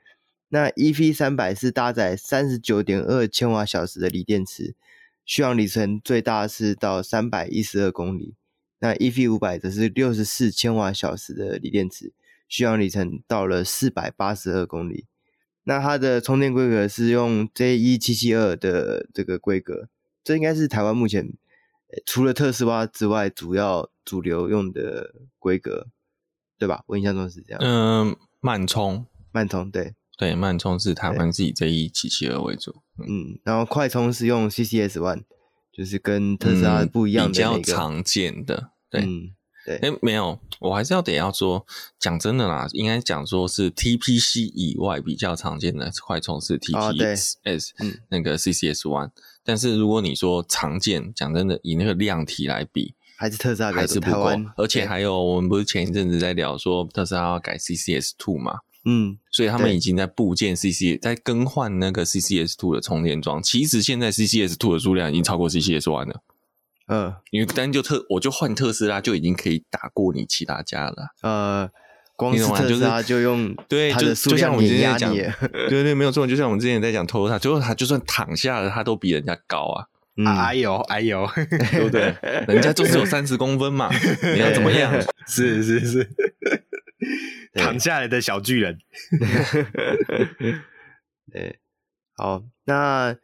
Speaker 2: 那 EV 三百是搭载三十九点二千瓦小时的锂电池，续航里程最大是到三百一十二公里。那 EV 五百则是六十四千瓦小时的锂电池，续航里程到了四百八十二公里。那它的充电规格是用 JE 七七二的这个规格，这应该是台湾目前除了特斯拉之外主要主流用的规格，对吧？我印象中是这样。
Speaker 4: 嗯，慢充，
Speaker 2: 慢充，对
Speaker 4: 对，慢充是台湾自己这一七七二为主。
Speaker 2: 嗯，嗯，然后快充是用 CCS One。就是跟特斯拉不一样的、那个。嗯、比较
Speaker 4: 常见的，对、
Speaker 2: 嗯、对，
Speaker 4: 哎，没有，我还是要得要说，讲真的啦，应该讲说是 TPC 以外比较常见的快充是 TPS，嗯，那个 CCS One，但是如果你说常见，讲真的，以那个量体来比，
Speaker 2: 还是特斯拉
Speaker 4: 还是不够，而且还有我们不是前一阵子在聊说特斯拉要改 CCS Two 嘛？
Speaker 2: 嗯，
Speaker 4: 所以他们已经在部件 CC 在更换那个 CCS Two 的充电桩。其实现在 CCS Two 的数量已经超过 CCS One 了。
Speaker 2: 嗯，
Speaker 4: 因为单就特我就换特斯拉就已经可以打过你其他家了。
Speaker 2: 呃，光是特斯拉就用
Speaker 4: 对，就就像我们之前讲，对对，没有错，就像我们之前在讲 Toyota，最后他就算躺下了，他都比人家高啊。
Speaker 3: 哎呦哎呦，
Speaker 4: 对不对？人家就是有三十公分嘛，你要怎么样？
Speaker 3: 是是是。躺下来的小巨人，
Speaker 2: 对，好，那，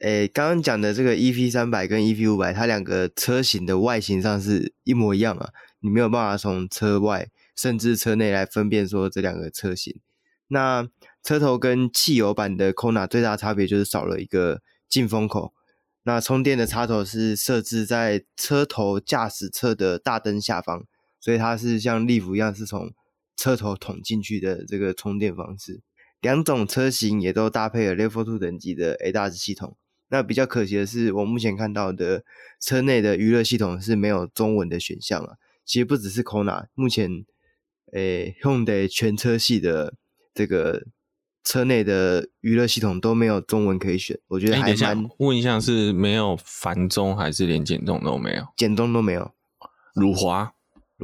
Speaker 2: 诶，刚刚讲的这个 EP 三百跟 EP 五百，它两个车型的外形上是一模一样啊，你没有办法从车外甚至车内来分辨说这两个车型。那车头跟汽油版的 Kona 最大差别就是少了一个进风口，那充电的插头是设置在车头驾驶侧的大灯下方，所以它是像 Leaf 一样是从车头捅进去的这个充电方式，两种车型也都搭配了 Level Two 等级的 ADAS 系统。那比较可惜的是，我目前看到的车内的娱乐系统是没有中文的选项啊。其实不只是 Kona，目前诶 Hyundai 全车系的这个车内的娱乐系统都没有中文可以选。我觉得还蛮……
Speaker 4: 问一下，是没有繁中还是连减重都没有？
Speaker 2: 减重都没有，
Speaker 4: 辱华。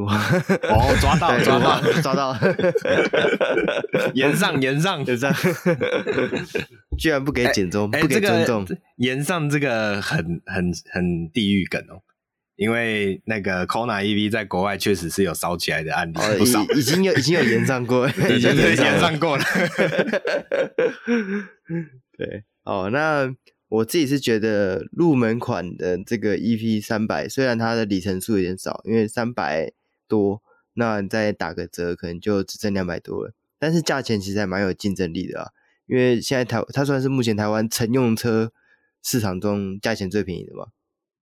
Speaker 3: 哦，抓到，抓到，
Speaker 2: 抓到！
Speaker 3: 延上，延上，
Speaker 2: 延上，居然不给减重，欸、不给尊重。
Speaker 3: 延、上这个很很很地狱梗哦，因为那个 Kona EV 在国外确实是有烧起来的案例不少，
Speaker 2: 已经有已经有延上过，
Speaker 3: 已经是炎上过了。
Speaker 2: 对，哦，那我自己是觉得入门款的这个 EV 三百，虽然它的里程数有点少，因为三百。多，那你再打个折，可能就只剩两百多了。但是价钱其实还蛮有竞争力的啊，因为现在台它算是目前台湾乘用车市场中价钱最便宜的嘛。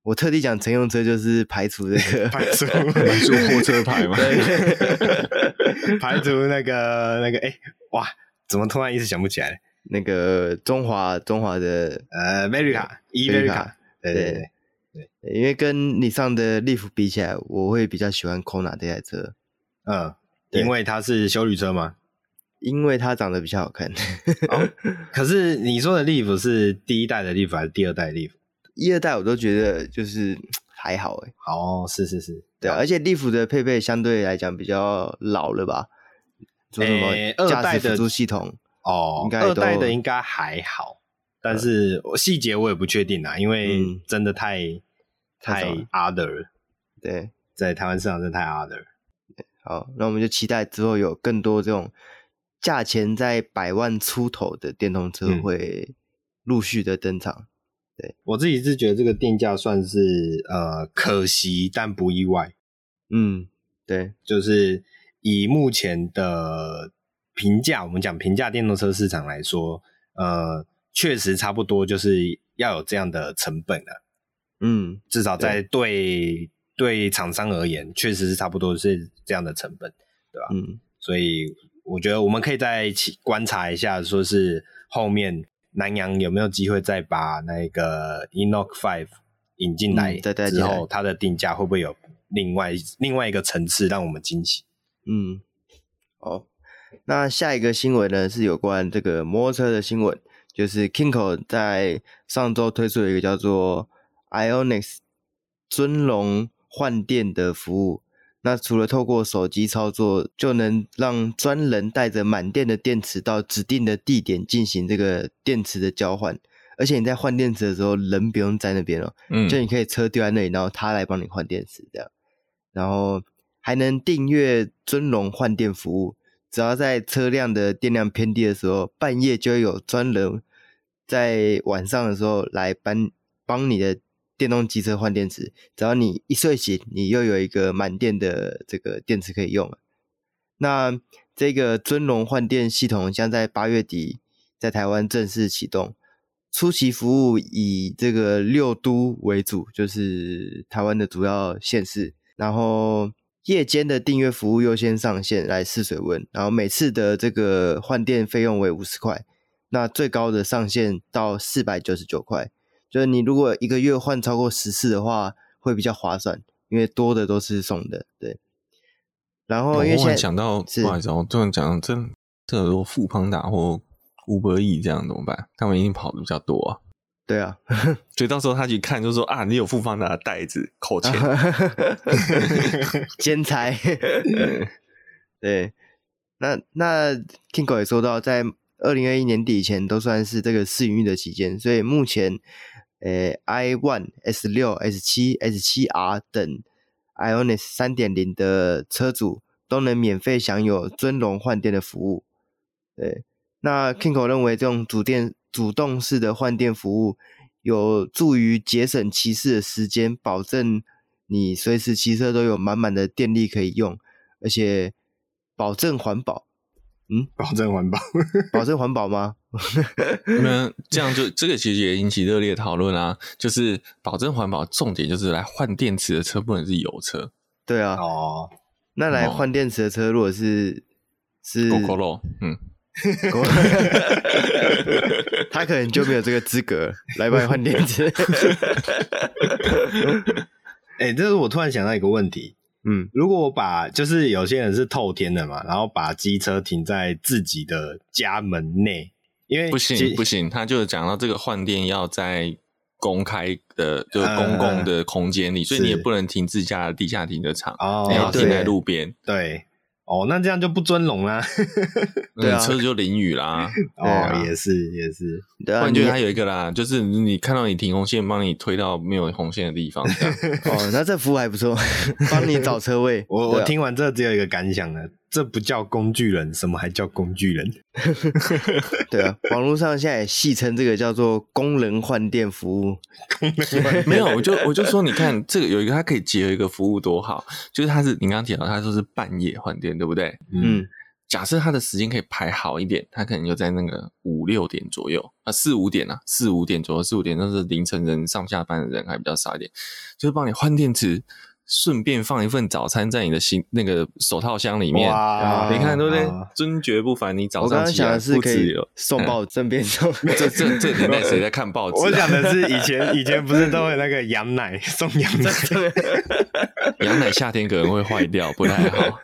Speaker 2: 我特地讲乘用车就是排除这个
Speaker 3: 排除
Speaker 4: 排除货车牌嘛，
Speaker 3: 排除那个那个，哎、欸，哇，怎么突然一时想不起来？
Speaker 2: 那个中华中华的
Speaker 3: 呃 America America，对对
Speaker 2: 对对，因为跟你上的 Leaf 比起来，我会比较喜欢 Kona 这台车，
Speaker 3: 嗯，因为它是修旅车吗？
Speaker 2: 因为它长得比较好看。
Speaker 3: 哦、可是你说的 Leaf 是第一代的 Leaf 还是第二代的 Leaf？
Speaker 2: 一二代我都觉得就是还好哎，
Speaker 3: 哦，是是是，
Speaker 2: 对啊，而且利福的配备相对来讲比较老了吧？做什么驾驶辅助系统
Speaker 3: 哦，应该二代的应该还好，但是细节我也不确定啦，因为真的太、嗯、太 other 了，
Speaker 2: 对，
Speaker 3: 在台湾市场真的太 other。
Speaker 2: 好，那我们就期待之后有更多这种价钱在百万出头的电动车会陆续的登场。嗯
Speaker 3: 对，我自己是觉得这个定价算是呃可惜，但不意外。
Speaker 2: 嗯，对，
Speaker 3: 就是以目前的平价，我们讲平价电动车市场来说，呃，确实差不多就是要有这样的成本了。
Speaker 2: 嗯，
Speaker 3: 至少在对对厂商而言，确实是差不多是这样的成本，对吧？
Speaker 2: 嗯，
Speaker 3: 所以我觉得我们可以再一起观察一下，说是后面。南洋有没有机会再把那个 Enoch Five 引进来之后，它的定价会不会有另外另外一个层次让我们惊喜？
Speaker 2: 嗯，好，那下一个新闻呢是有关这个摩托车的新闻，就是 Kinko 在上周推出了一个叫做 Ionix 尊龙换电的服务。那除了透过手机操作，就能让专人带着满电的电池到指定的地点进行这个电池的交换，而且你在换电池的时候，人不用在那边哦，嗯，就你可以车丢在那里，然后他来帮你换电池这样，然后还能订阅尊龙换电服务，只要在车辆的电量偏低的时候，半夜就有专人在晚上的时候来帮帮你的。电动机车换电池，只要你一睡醒，你又有一个满电的这个电池可以用了。那这个尊龙换电系统将在八月底在台湾正式启动，初期服务以这个六都为主，就是台湾的主要县市。然后夜间的订阅服务优先上线来试水温，然后每次的这个换电费用为五十块，那最高的上限到四百九十九块。就是你如果一个月换超过十次的话，会比较划算，因为多的都是送的，对。然后因为现在
Speaker 4: 讲到，不好意思，我突然讲，这这如果富胖达或 Uber Eats 这样怎么办？他们一定跑的比较多啊。
Speaker 2: 对啊，
Speaker 4: 所以到时候他去看，就说啊，你有富胖达的袋子扣钱
Speaker 2: 兼差。对，那那 Kingo 也说到，在二零二一年底以前都算是这个试营运的期间，所以目前。呃，i one、S 六、S 七、S 七 R 等 Ionis 三点零的车主都能免费享有尊龙换电的服务。对，那 Kingo 认为这种主电主动式的换电服务有助于节省骑士的时间，保证你随时骑车都有满满的电力可以用，而且保证环保。嗯，
Speaker 3: 保证环保，
Speaker 2: 保证环保吗？
Speaker 4: 那这样就这个其实也引起热烈讨论啊。就是保证环保，重点就是来换电池的车不能是油车。
Speaker 2: 对啊，
Speaker 3: 哦，
Speaker 2: 那来换电池的车如果是是
Speaker 4: Gogoro，嗯，
Speaker 2: 他可能就没有这个资格 来帮你换电池。
Speaker 3: 哎、欸，这是我突然想到一个问题。
Speaker 2: 嗯，
Speaker 3: 如果我把就是有些人是透天的嘛，然后把机车停在自己的家门内，因为
Speaker 4: 不行不行，他就讲到这个换电要在公开的，就是公共的空间里，呃，所以你也不能停自家的地下停车场，哦，你要停在路边，
Speaker 3: 对。哦，那这样就不尊龙啦，
Speaker 2: 对啊，
Speaker 4: 车子就淋雨啦。
Speaker 3: 哦，啊、也是也是，
Speaker 2: 对啊，
Speaker 4: 我觉得还有一个啦，就是你看到你停红线，帮你推到没有红线的地方。
Speaker 2: 哦，那这服务还不错，帮你找车位。
Speaker 3: 我我听完这只有一个感想了。这不叫工具人，什么还叫工具人？
Speaker 2: 对啊，网络上现在也戏称这个叫做工人换电服务。
Speaker 3: 工人
Speaker 4: 没有，我就我就说，你看这个有一个，它可以结合一个服务多好，就是它是你刚刚提到，它说是半夜换电，对不对？
Speaker 2: 嗯，
Speaker 4: 假设他的时间可以排好一点，他可能就在那个五六点左右啊，四五点啊，四五点左右，四五点那是凌晨人上下班的人还比较少一点，就是帮你换电池。顺便放一份早餐在你的心那个手套箱里面，
Speaker 3: 哇
Speaker 4: 你看对不对？
Speaker 3: 啊
Speaker 4: 尊爵不凡，你早
Speaker 2: 我刚刚
Speaker 4: 上起
Speaker 2: 来是可以。送报顺便送，
Speaker 4: 这这这年代谁在看报纸、啊？
Speaker 3: 我讲的是以前以前不是都会那个羊奶送羊奶，
Speaker 4: 羊奶夏天可能会坏掉，不太好。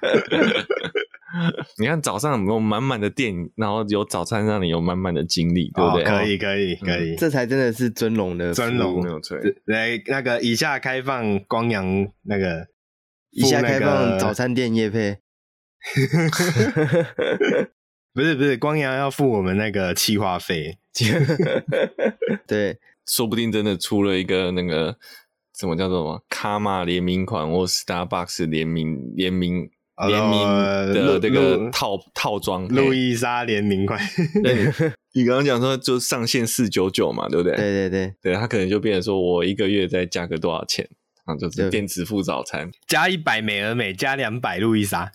Speaker 4: 你看早上有满满的电，然后有早餐让你有满满的精力，对不对？
Speaker 3: 哦可以可以可以。
Speaker 2: 这才真的是尊龙的
Speaker 3: 尊龙
Speaker 4: 没有错。
Speaker 3: 来，那个以下开放光阳那个，
Speaker 2: 以下
Speaker 3: 开
Speaker 2: 放早餐店夜配，
Speaker 3: 不是不是，光阳要付我们那个气化费。
Speaker 2: 对，
Speaker 4: 说不定真的出了一个那个什么叫做什么卡玛联名款或 Starbucks 联名联名联名的这个套套装，
Speaker 3: 路易莎联名款。
Speaker 4: 对，你刚刚讲说就上限四九九嘛，对不对？
Speaker 2: 对对对，
Speaker 4: 对，他可能就变成说我一个月再加个多少钱，啊，就是电池付早餐，
Speaker 3: 加一百美而美，加两百路易莎，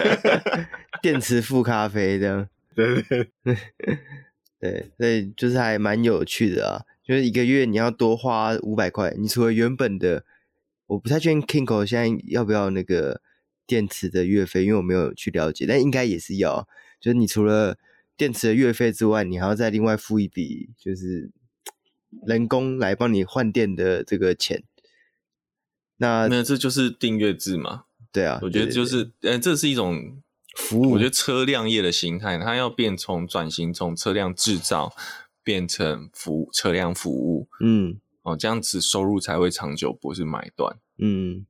Speaker 2: 电池付咖啡这样。
Speaker 3: 对 对对，
Speaker 2: 对，所以就是还蛮有趣的啊，就是一个月你要多花五百块，你除了原本的，我不太确定 Kinko 现在要不要那个电池的月费，因为我没有去了解，但应该也是要，就是你除了电池的月费之外，你还要再另外付一笔，就是 人工来帮你换电的这个钱。那
Speaker 4: 那这就是订阅制嘛？
Speaker 2: 对啊，
Speaker 4: 我觉得就是，
Speaker 2: 对对对
Speaker 4: 呃，这是一种
Speaker 2: 服务。
Speaker 4: 我觉得车辆业的形态，它要变从转型从车辆制造变成服务车辆服务，
Speaker 2: 嗯，
Speaker 4: 哦，这样子收入才会长久，不是买断。
Speaker 2: 嗯，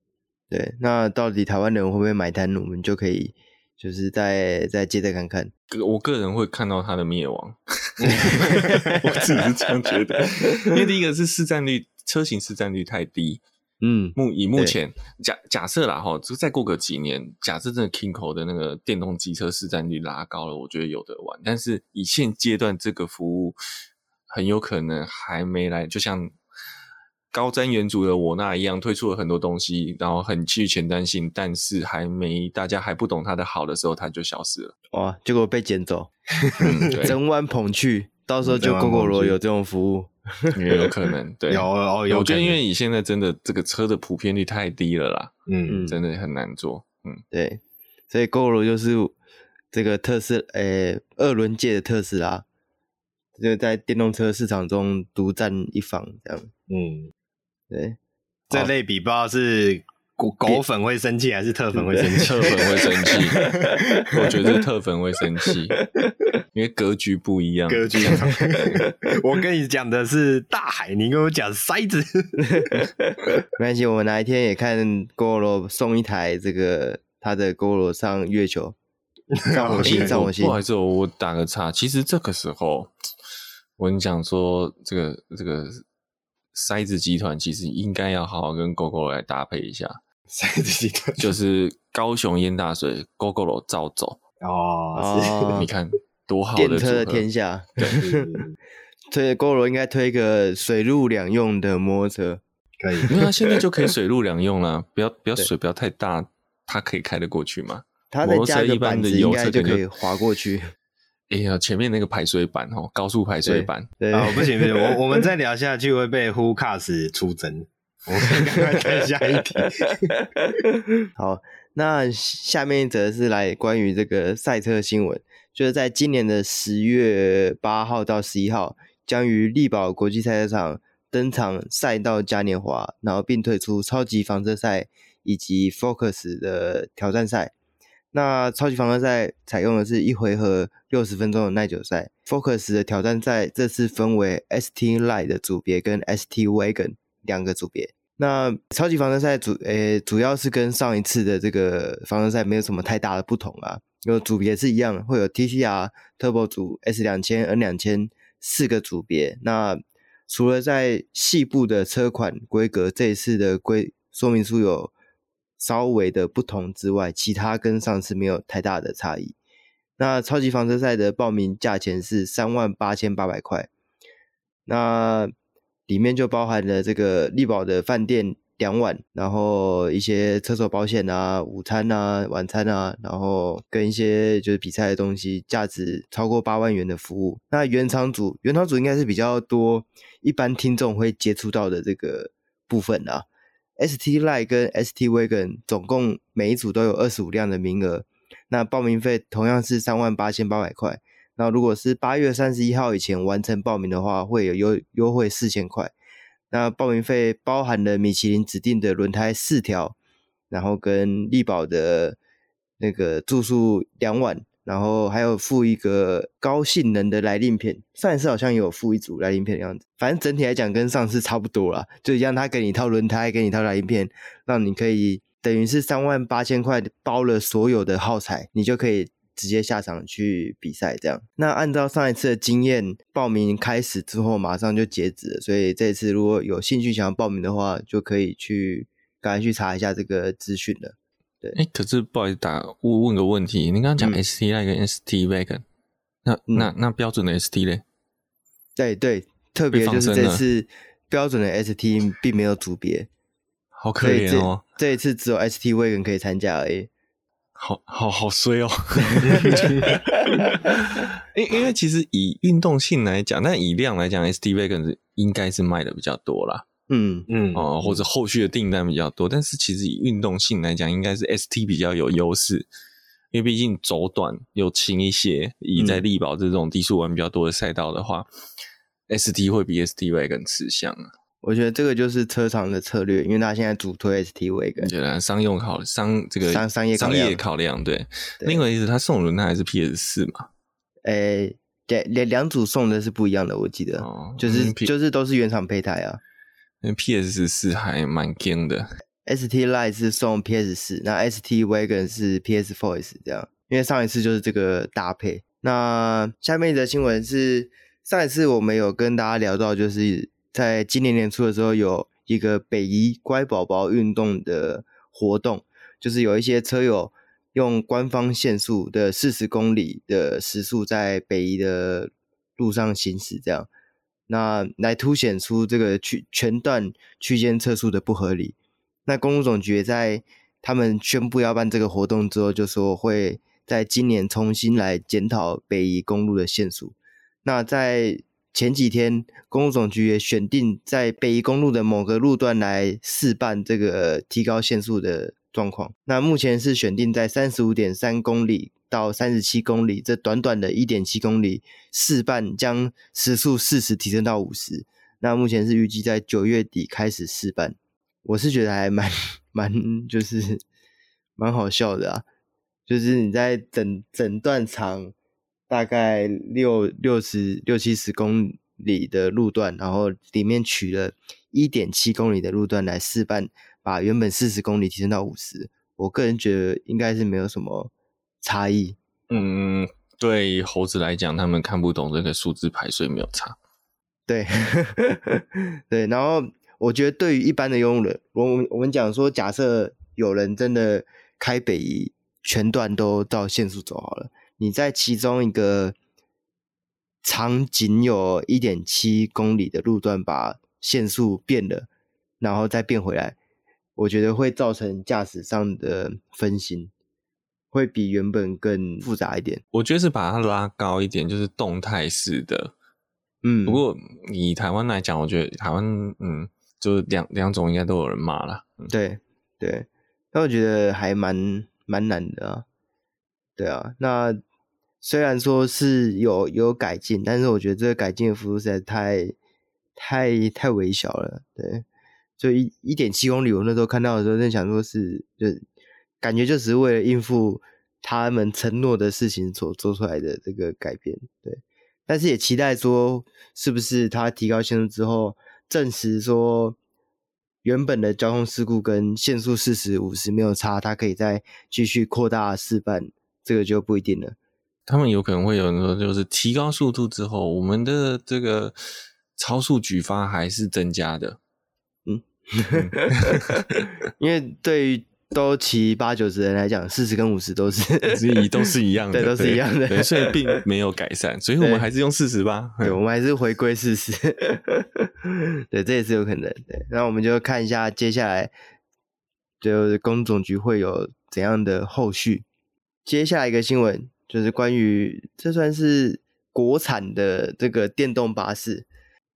Speaker 2: 对。那到底台湾人会不会买单？我们就可以就是再再接着看看。
Speaker 4: 我个人会看到它的灭亡，我自己是这样觉得，因为第一个是市占率，车型市占率太低。
Speaker 2: 嗯，
Speaker 4: 目以目前假假设啦哈，就再过个几年，假设真的 Kinko 的那个电动机车市占率拉高了，我觉得有得玩。但是以现阶段这个服务，很有可能还没来，就像高瞻远瞩的我那一样，推出了很多东西，然后很具前瞻性，但是还没大家还不懂它的好的时候，它就消失了。
Speaker 2: 哇，结果被捡走，整晚捧去，到时候就 Gogoro 有这种服务。
Speaker 4: 也有可能，对，
Speaker 3: 有哦，有。
Speaker 4: 我觉得因为你现在真的这个车的普遍率太低了啦，
Speaker 3: 嗯，
Speaker 4: 真的很难做，嗯，
Speaker 2: 对，所以 Gogoro 就是这个特斯，诶、欸，二轮界的特斯拉，就在电动车市场中独占一方，这样，
Speaker 3: 嗯，
Speaker 2: 对，
Speaker 3: 这类比不知道是。狗狗粉会生气还是特粉会生气？
Speaker 4: 特粉会生气，我觉得特粉会生气，因为格局不一样。
Speaker 3: 格局，我跟你讲的是大海，你跟我讲塞子。
Speaker 2: 没关系，我们哪一天也看 Gogoro 送一台这个他的 Gogoro 上月球，上火星，上火星。
Speaker 4: 不好意思，我打个岔。其实这个时候，我跟你讲说，这个这个塞子集团其实应该要好好跟 Gogoro 来搭配一下。
Speaker 3: 塞子集团
Speaker 4: 就 是高雄淹大水，Gogoro 照走
Speaker 3: 哦，
Speaker 4: 你看多好的
Speaker 2: 电车的天下。
Speaker 3: 对，
Speaker 2: 推 Gogoro 应该推一个水陆两用的摩托车，
Speaker 3: 可以。
Speaker 4: 因为它现在就可以水陆两用了，不要不要水不要太大，它可以开得过去嘛。
Speaker 2: 它再加个板子，应该就可以滑过去。
Speaker 4: 哎呀，前面那个排水板哦，高速排水板。
Speaker 2: 对，
Speaker 3: 哦，不行不行，我我们再聊下去会被 Who Cars 出征。我们赶快看下一题。
Speaker 2: 好，那下面一则是来关于这个赛车新闻，就是在今年的十月八号到十一号，将于力宝国际赛车场登场赛道嘉年华，然后并推出超级房车赛以及 Focus 的挑战赛。那超级房车赛采用的是一回合六十分钟的耐久赛，Focus 的挑战赛这次分为 ST Line 的组别跟 ST Wagon。两个组别，那超级房车赛主诶、主要是跟上一次的这个房车赛没有什么太大的不同啊，有组别是一样，会有 TCR Turbo 组 S 两千 N 两千四个组别。那除了在细部的车款规格这一次的规说明书有稍微的不同之外，其他跟上次没有太大的差异。那超级房车赛的报名价钱是三万八千八百块，那。里面就包含了这个力宝的饭店两晚，然后一些车手保险啊、午餐啊、晚餐啊，然后跟一些就是比赛的东西，价值超过八万元的服务。那原厂组，原厂组应该是比较多一般听众会接触到的这个部分啊。ST Line 跟 ST Wagon 总共每一组都有二十五辆的名额，那报名费同样是三万八千八百块。那如果是八月三十一号以前完成报名的话，会有优优惠四千块。那报名费包含了米其林指定的轮胎四条，然后跟力宝的那个住宿两晚，然后还有附一个高性能的来令片。上一次好像也有附一组来令片的样子，反正整体来讲跟上次差不多啦，就一样，他给你一套轮胎，给你一套来令片，让你可以等于是三万八千块包了所有的耗材，你就可以。直接下场去比赛，这样。那按照上一次的经验，报名开始之后马上就截止了，所以这次如果有兴趣想要报名的话，就可以去赶快去查一下这个资讯了。对，
Speaker 4: 哎、欸，可是不好意思打，打问问个问题，你刚刚讲 ST Line 跟 ST Wagon，、嗯、那那那标准的 ST 嘞？
Speaker 2: 对对，特别就是这次标准的 ST 并没有组别，
Speaker 4: 好可怜哦
Speaker 2: 这。这一次只有 ST Wagon 可以参加而已。
Speaker 4: 好好好衰哦，因因为其实以运动性来讲，但以量来讲，ST Wagon 应该是卖的比较多啦。
Speaker 2: 嗯嗯
Speaker 4: 哦、呃，或者后续的订单比较多，但是其实以运动性来讲，应该是 ST 比较有优势，因为毕竟轴短又轻一些。以在力宝这种低速弯比较多的赛道的话、嗯、，ST 会比 ST Wagon 吃香啊。
Speaker 2: 我觉得这个就是车厂的策略，因为他现在主推 ST Wagon，
Speaker 4: 对啊，商用考商这个
Speaker 2: 商商业
Speaker 4: 商业考量，对。对另外一个他送轮胎还是 PS 四嘛？
Speaker 2: 诶，对，两两组送的是不一样的，我记得，哦、就是、嗯、就是都是原厂配胎啊。
Speaker 4: 因为 PS 四还蛮坚的
Speaker 2: ，ST Line 是送 PS 四，那 ST Wagon 是 PS Four S 这样。因为上一次就是这个搭配。那下面一则新闻是上一次我们有跟大家聊到，就是。在今年年初的时候，有一个北宜乖宝宝运动的活动，就是有一些车友用官方限速的四十公里的时速在北宜的路上行驶，这样，那来凸显出这个区全段区间测速的不合理。那公路总局在他们宣布要办这个活动之后，就说会在今年重新来检讨北宜公路的限速。那在前几天，公路总局也选定在北宜公路的某个路段来试办这个提高限速的状况。那目前是选定在三十五点三公里到三十七公里这短短的一点七公里试办，将时速四十提升到五十。那目前是预计在九月底开始试办。我是觉得还蛮蛮就是蛮好笑的啊，就是你在整整段长。大概六六十六七十公里的路段，然后里面取了一点七公里的路段来试办，把原本四十公里提升到五十。我个人觉得应该是没有什么差异。
Speaker 4: 嗯，对猴子来讲，他们看不懂这个数字排水没有差。
Speaker 2: 对，对。然后我觉得对于一般的用人，我们我们讲说，假设有人真的开北宜全段都到限速走好了。你在其中一个长仅有一点七公里的路段把限速变了，然后再变回来，我觉得会造成驾驶上的分心，会比原本更复杂一点。
Speaker 4: 我觉得是把它拉高一点，就是动态式的。嗯，不过以台湾来讲，我觉得台湾嗯，就是两两种应该都有人骂了。嗯、
Speaker 2: 对对，但我觉得还蛮蛮难的啊。对啊，那。虽然说是有有改进，但是我觉得这个改进的幅度实在太太太微小了。对，就一一点七公里，我那时候看到的时候，在想说是就感觉就只是为了应付他们承诺的事情所做出来的这个改变。对，但是也期待说，是不是他提高限速之后，证实说原本的交通事故跟限速四十五十没有差，他可以再继续扩大示范，这个就不一定了。
Speaker 4: 他们有可能会有人说，就是提高速度之后，我们的这个超速举发还是增加的。
Speaker 2: 嗯，因为对于都骑八九十人来讲，四十跟五十都是，
Speaker 4: 都是一样的，
Speaker 2: 对，都是一样的，
Speaker 4: 对，所以并没有改善，所以我们还是用四十吧，
Speaker 2: 对，我们还是回归四十，对，这也是有可能，对，那我们就看一下接下来，就是工总局会有怎样的后续。接下来一个新闻就是关于，这算是国产的这个电动巴士，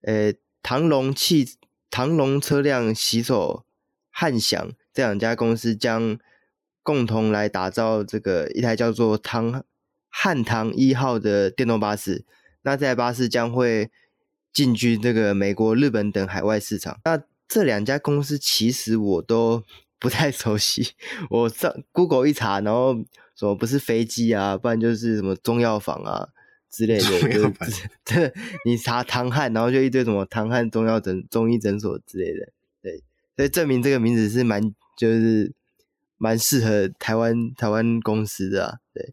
Speaker 2: 呃，唐龙汽唐龙车辆洗手汉翔。这两家公司将共同来打造这个一台叫做“唐汉唐一号”的电动巴士。那这台巴士将会进军这个美国、日本等海外市场。那这两家公司其实我都不太熟悉。我上 Google 一查，然后什么不是飞机啊，不然就是什么中药房啊之类的。就是这 你查唐汉，然后就一堆什么唐汉中药诊中医诊所之类的。对，所以证明这个名字是蛮。就是蛮适合台湾台湾公司的啊，对。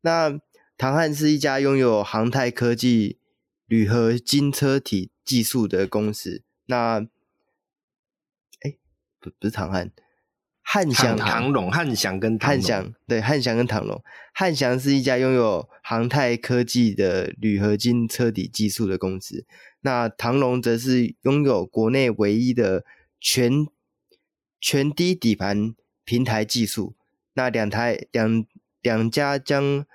Speaker 2: 那唐汉是一家拥有航太科技铝合金车体技术的公司。那，哎，不不是唐汉，汉翔
Speaker 3: 唐龙，汉翔跟
Speaker 2: 汉翔对汉翔跟唐龙，汉翔是一家拥有航太科技的铝合金车底技术的公司。那唐龙则是拥有国内唯一的全。全低底盘平台技术，那两台两两家将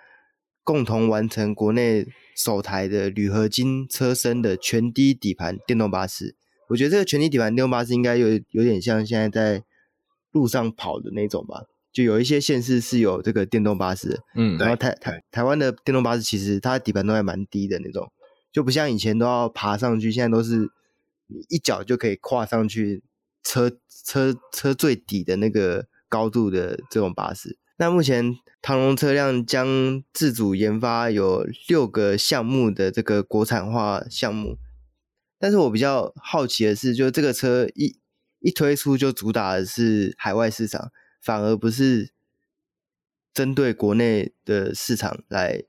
Speaker 2: 共同完成国内首台的铝合金车身的全低底盘电动巴士。我觉得这个全低底盘电动巴士应该有有点像现在在路上跑的那种吧，就有一些县市是有这个电动巴士，嗯，然后台台台湾的电动巴士其实它的底盘都还蛮低的那种，就不像以前都要爬上去，现在都是你一脚就可以跨上去。车车车最底的那个高度的这种巴士，那目前唐龙车辆将自主研发有六个项目的这个国产化项目，但是我比较好奇的是，就这个车一一推出就主打的是海外市场，反而不是针对国内的市场来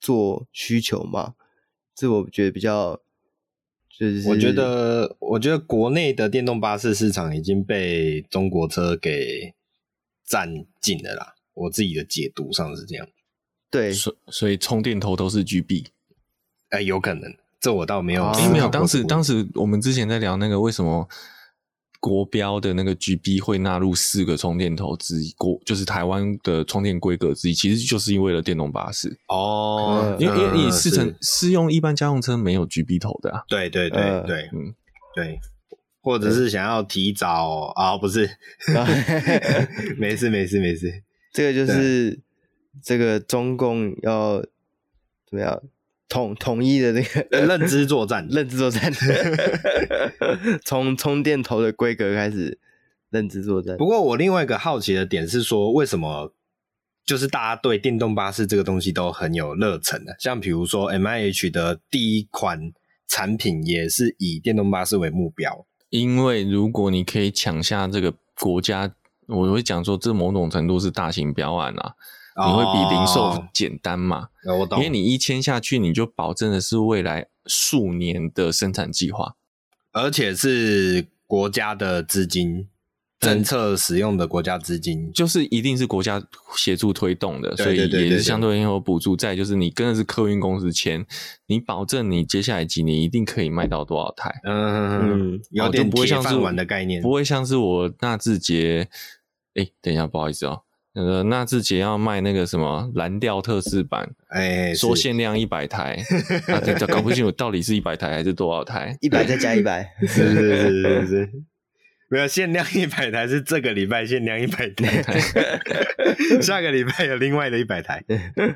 Speaker 2: 做需求嘛？这我觉得比较。就是
Speaker 3: 我觉得，我觉得国内的电动巴士市场已经被中国车给占尽了啦。我自己的解读上是这样。
Speaker 2: 对，
Speaker 4: 所所以充电头都是 GB，
Speaker 3: 哎、欸，有可能，这我倒没有。
Speaker 4: 因为没有，当时当时我们之前在聊那个为什么。国标的那个 GB 会纳入四个充电头之一，国就是台湾的充电规格之一，其实就是因为了电动巴士
Speaker 3: 哦，
Speaker 4: 因为因为你试乘试用一般家用车没有 GB 头的啊，
Speaker 3: 对对对对，嗯对，或者是想要提早啊、哦，不是，没事没事没事，
Speaker 2: 这个就是这个中共要怎么样？统统一的那个
Speaker 3: 认知作战，
Speaker 2: 认知作战，从充电头的规格开始认知作战。
Speaker 3: 不过我另外一个好奇的点是说，为什么就是大家对电动巴士这个东西都很有热忱呢？像比如说 MIH 的第一款产品也是以电动巴士为目标，
Speaker 4: 因为如果你可以抢下这个国家，我会讲说这某种程度是大型标案啊。你会比零售简单嘛？
Speaker 3: 哦，我懂。
Speaker 4: 因为你一签下去，你就保证的是未来数年的生产计划，
Speaker 3: 而且是国家的资金政策使用的国家资金，
Speaker 4: 就是一定是国家协助推动的，所以也是相对应有补助。再就是你跟的是客运公司签，你保证你接下来几年一定可以卖到多少台？
Speaker 3: 嗯嗯，有点铁饭碗的概念，
Speaker 4: 不会像是我纳智捷。哎，等一下，不好意思哦。那个纳智捷要卖那个什么蓝调特仕版，
Speaker 3: 哎，
Speaker 4: 说限量一百台，啊，搞不清楚到底是一百台还是多少台，
Speaker 2: 一百再加一百，
Speaker 3: 是是是是是，没有限量一百台是这个礼拜限量一百台，下个礼拜有另外的一百台，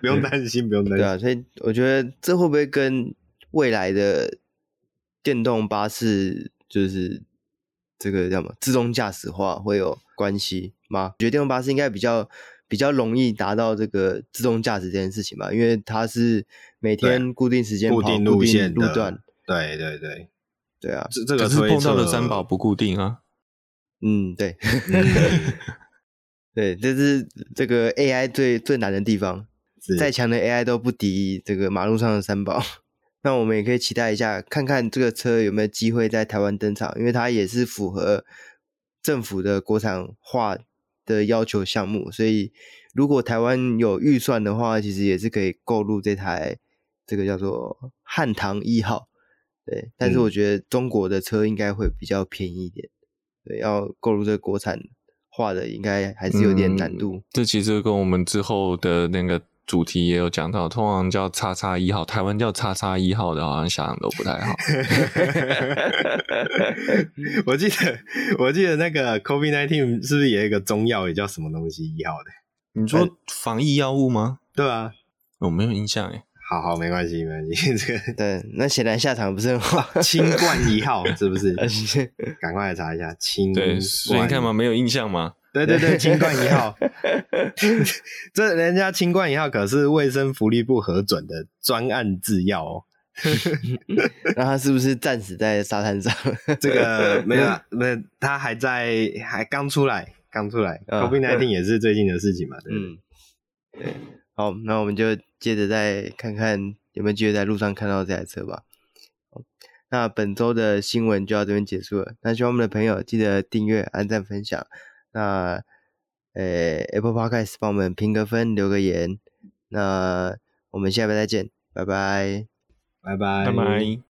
Speaker 3: 不用担心，不用担心。
Speaker 2: 对啊，所以我觉得这会不会跟未来的电动巴士就是这个叫什么自动驾驶化会有关系？吗？我觉得电动巴士应该比较比较容易达到这个自动驾驶这件事情吧，因为它是每天固定时间跑
Speaker 3: 固定路线
Speaker 2: 路段。
Speaker 3: 对对对
Speaker 2: 对啊，
Speaker 3: 这这个
Speaker 4: 是碰到的三宝不固定啊。
Speaker 2: 嗯，对，对，这是这个 AI 最最难的地方，再强的 AI 都不敌这个马路上的三宝。那我们也可以期待一下，看看这个车有没有机会在台湾登场，因为它也是符合政府的国产化的要求项目，所以如果台湾有预算的话，其实也是可以购入这台这个叫做汉唐一号。对，但是我觉得中国的车应该会比较便宜一点。对，要购入这个国产化的，应该还是有点难度。
Speaker 4: 嗯，这其实跟我们之后的那个主题也有讲到，通常叫叉叉一号，台湾叫叉叉一号的，好像想都不太好。
Speaker 3: 我记得，我记得那个 COVID-19 是不是也有一个中药，也叫什么东西一号的？
Speaker 4: 你说防疫药物吗？
Speaker 3: 对啊，
Speaker 4: 我没有印象诶。
Speaker 3: 好好，没关系，没关系。这个
Speaker 2: 对，那显然下场不是很好。
Speaker 3: 清冠一号是不 是？赶快来查一下清冠。
Speaker 4: 对，所以你看嘛，没有印象吗？
Speaker 3: 对对对，清冠一号，这人家清冠一号可是卫生福利部核准的专案制药哦。
Speaker 2: 那他是不是战死在沙滩上？
Speaker 3: 这个 没有，没有，他还在，还刚出来，刚出来。COVID-19 也是最近的事情嘛？
Speaker 2: 嗯，对。好，那我们就接着再看看有没有机会在路上看到这台车吧。那本周的新闻就到这边结束了。那喜欢我们的朋友记得订阅、按赞、分享。那呃，Apple Podcast 帮我们评个分、留个言。那我们下回再见，拜拜，
Speaker 3: 拜拜，
Speaker 4: 拜拜。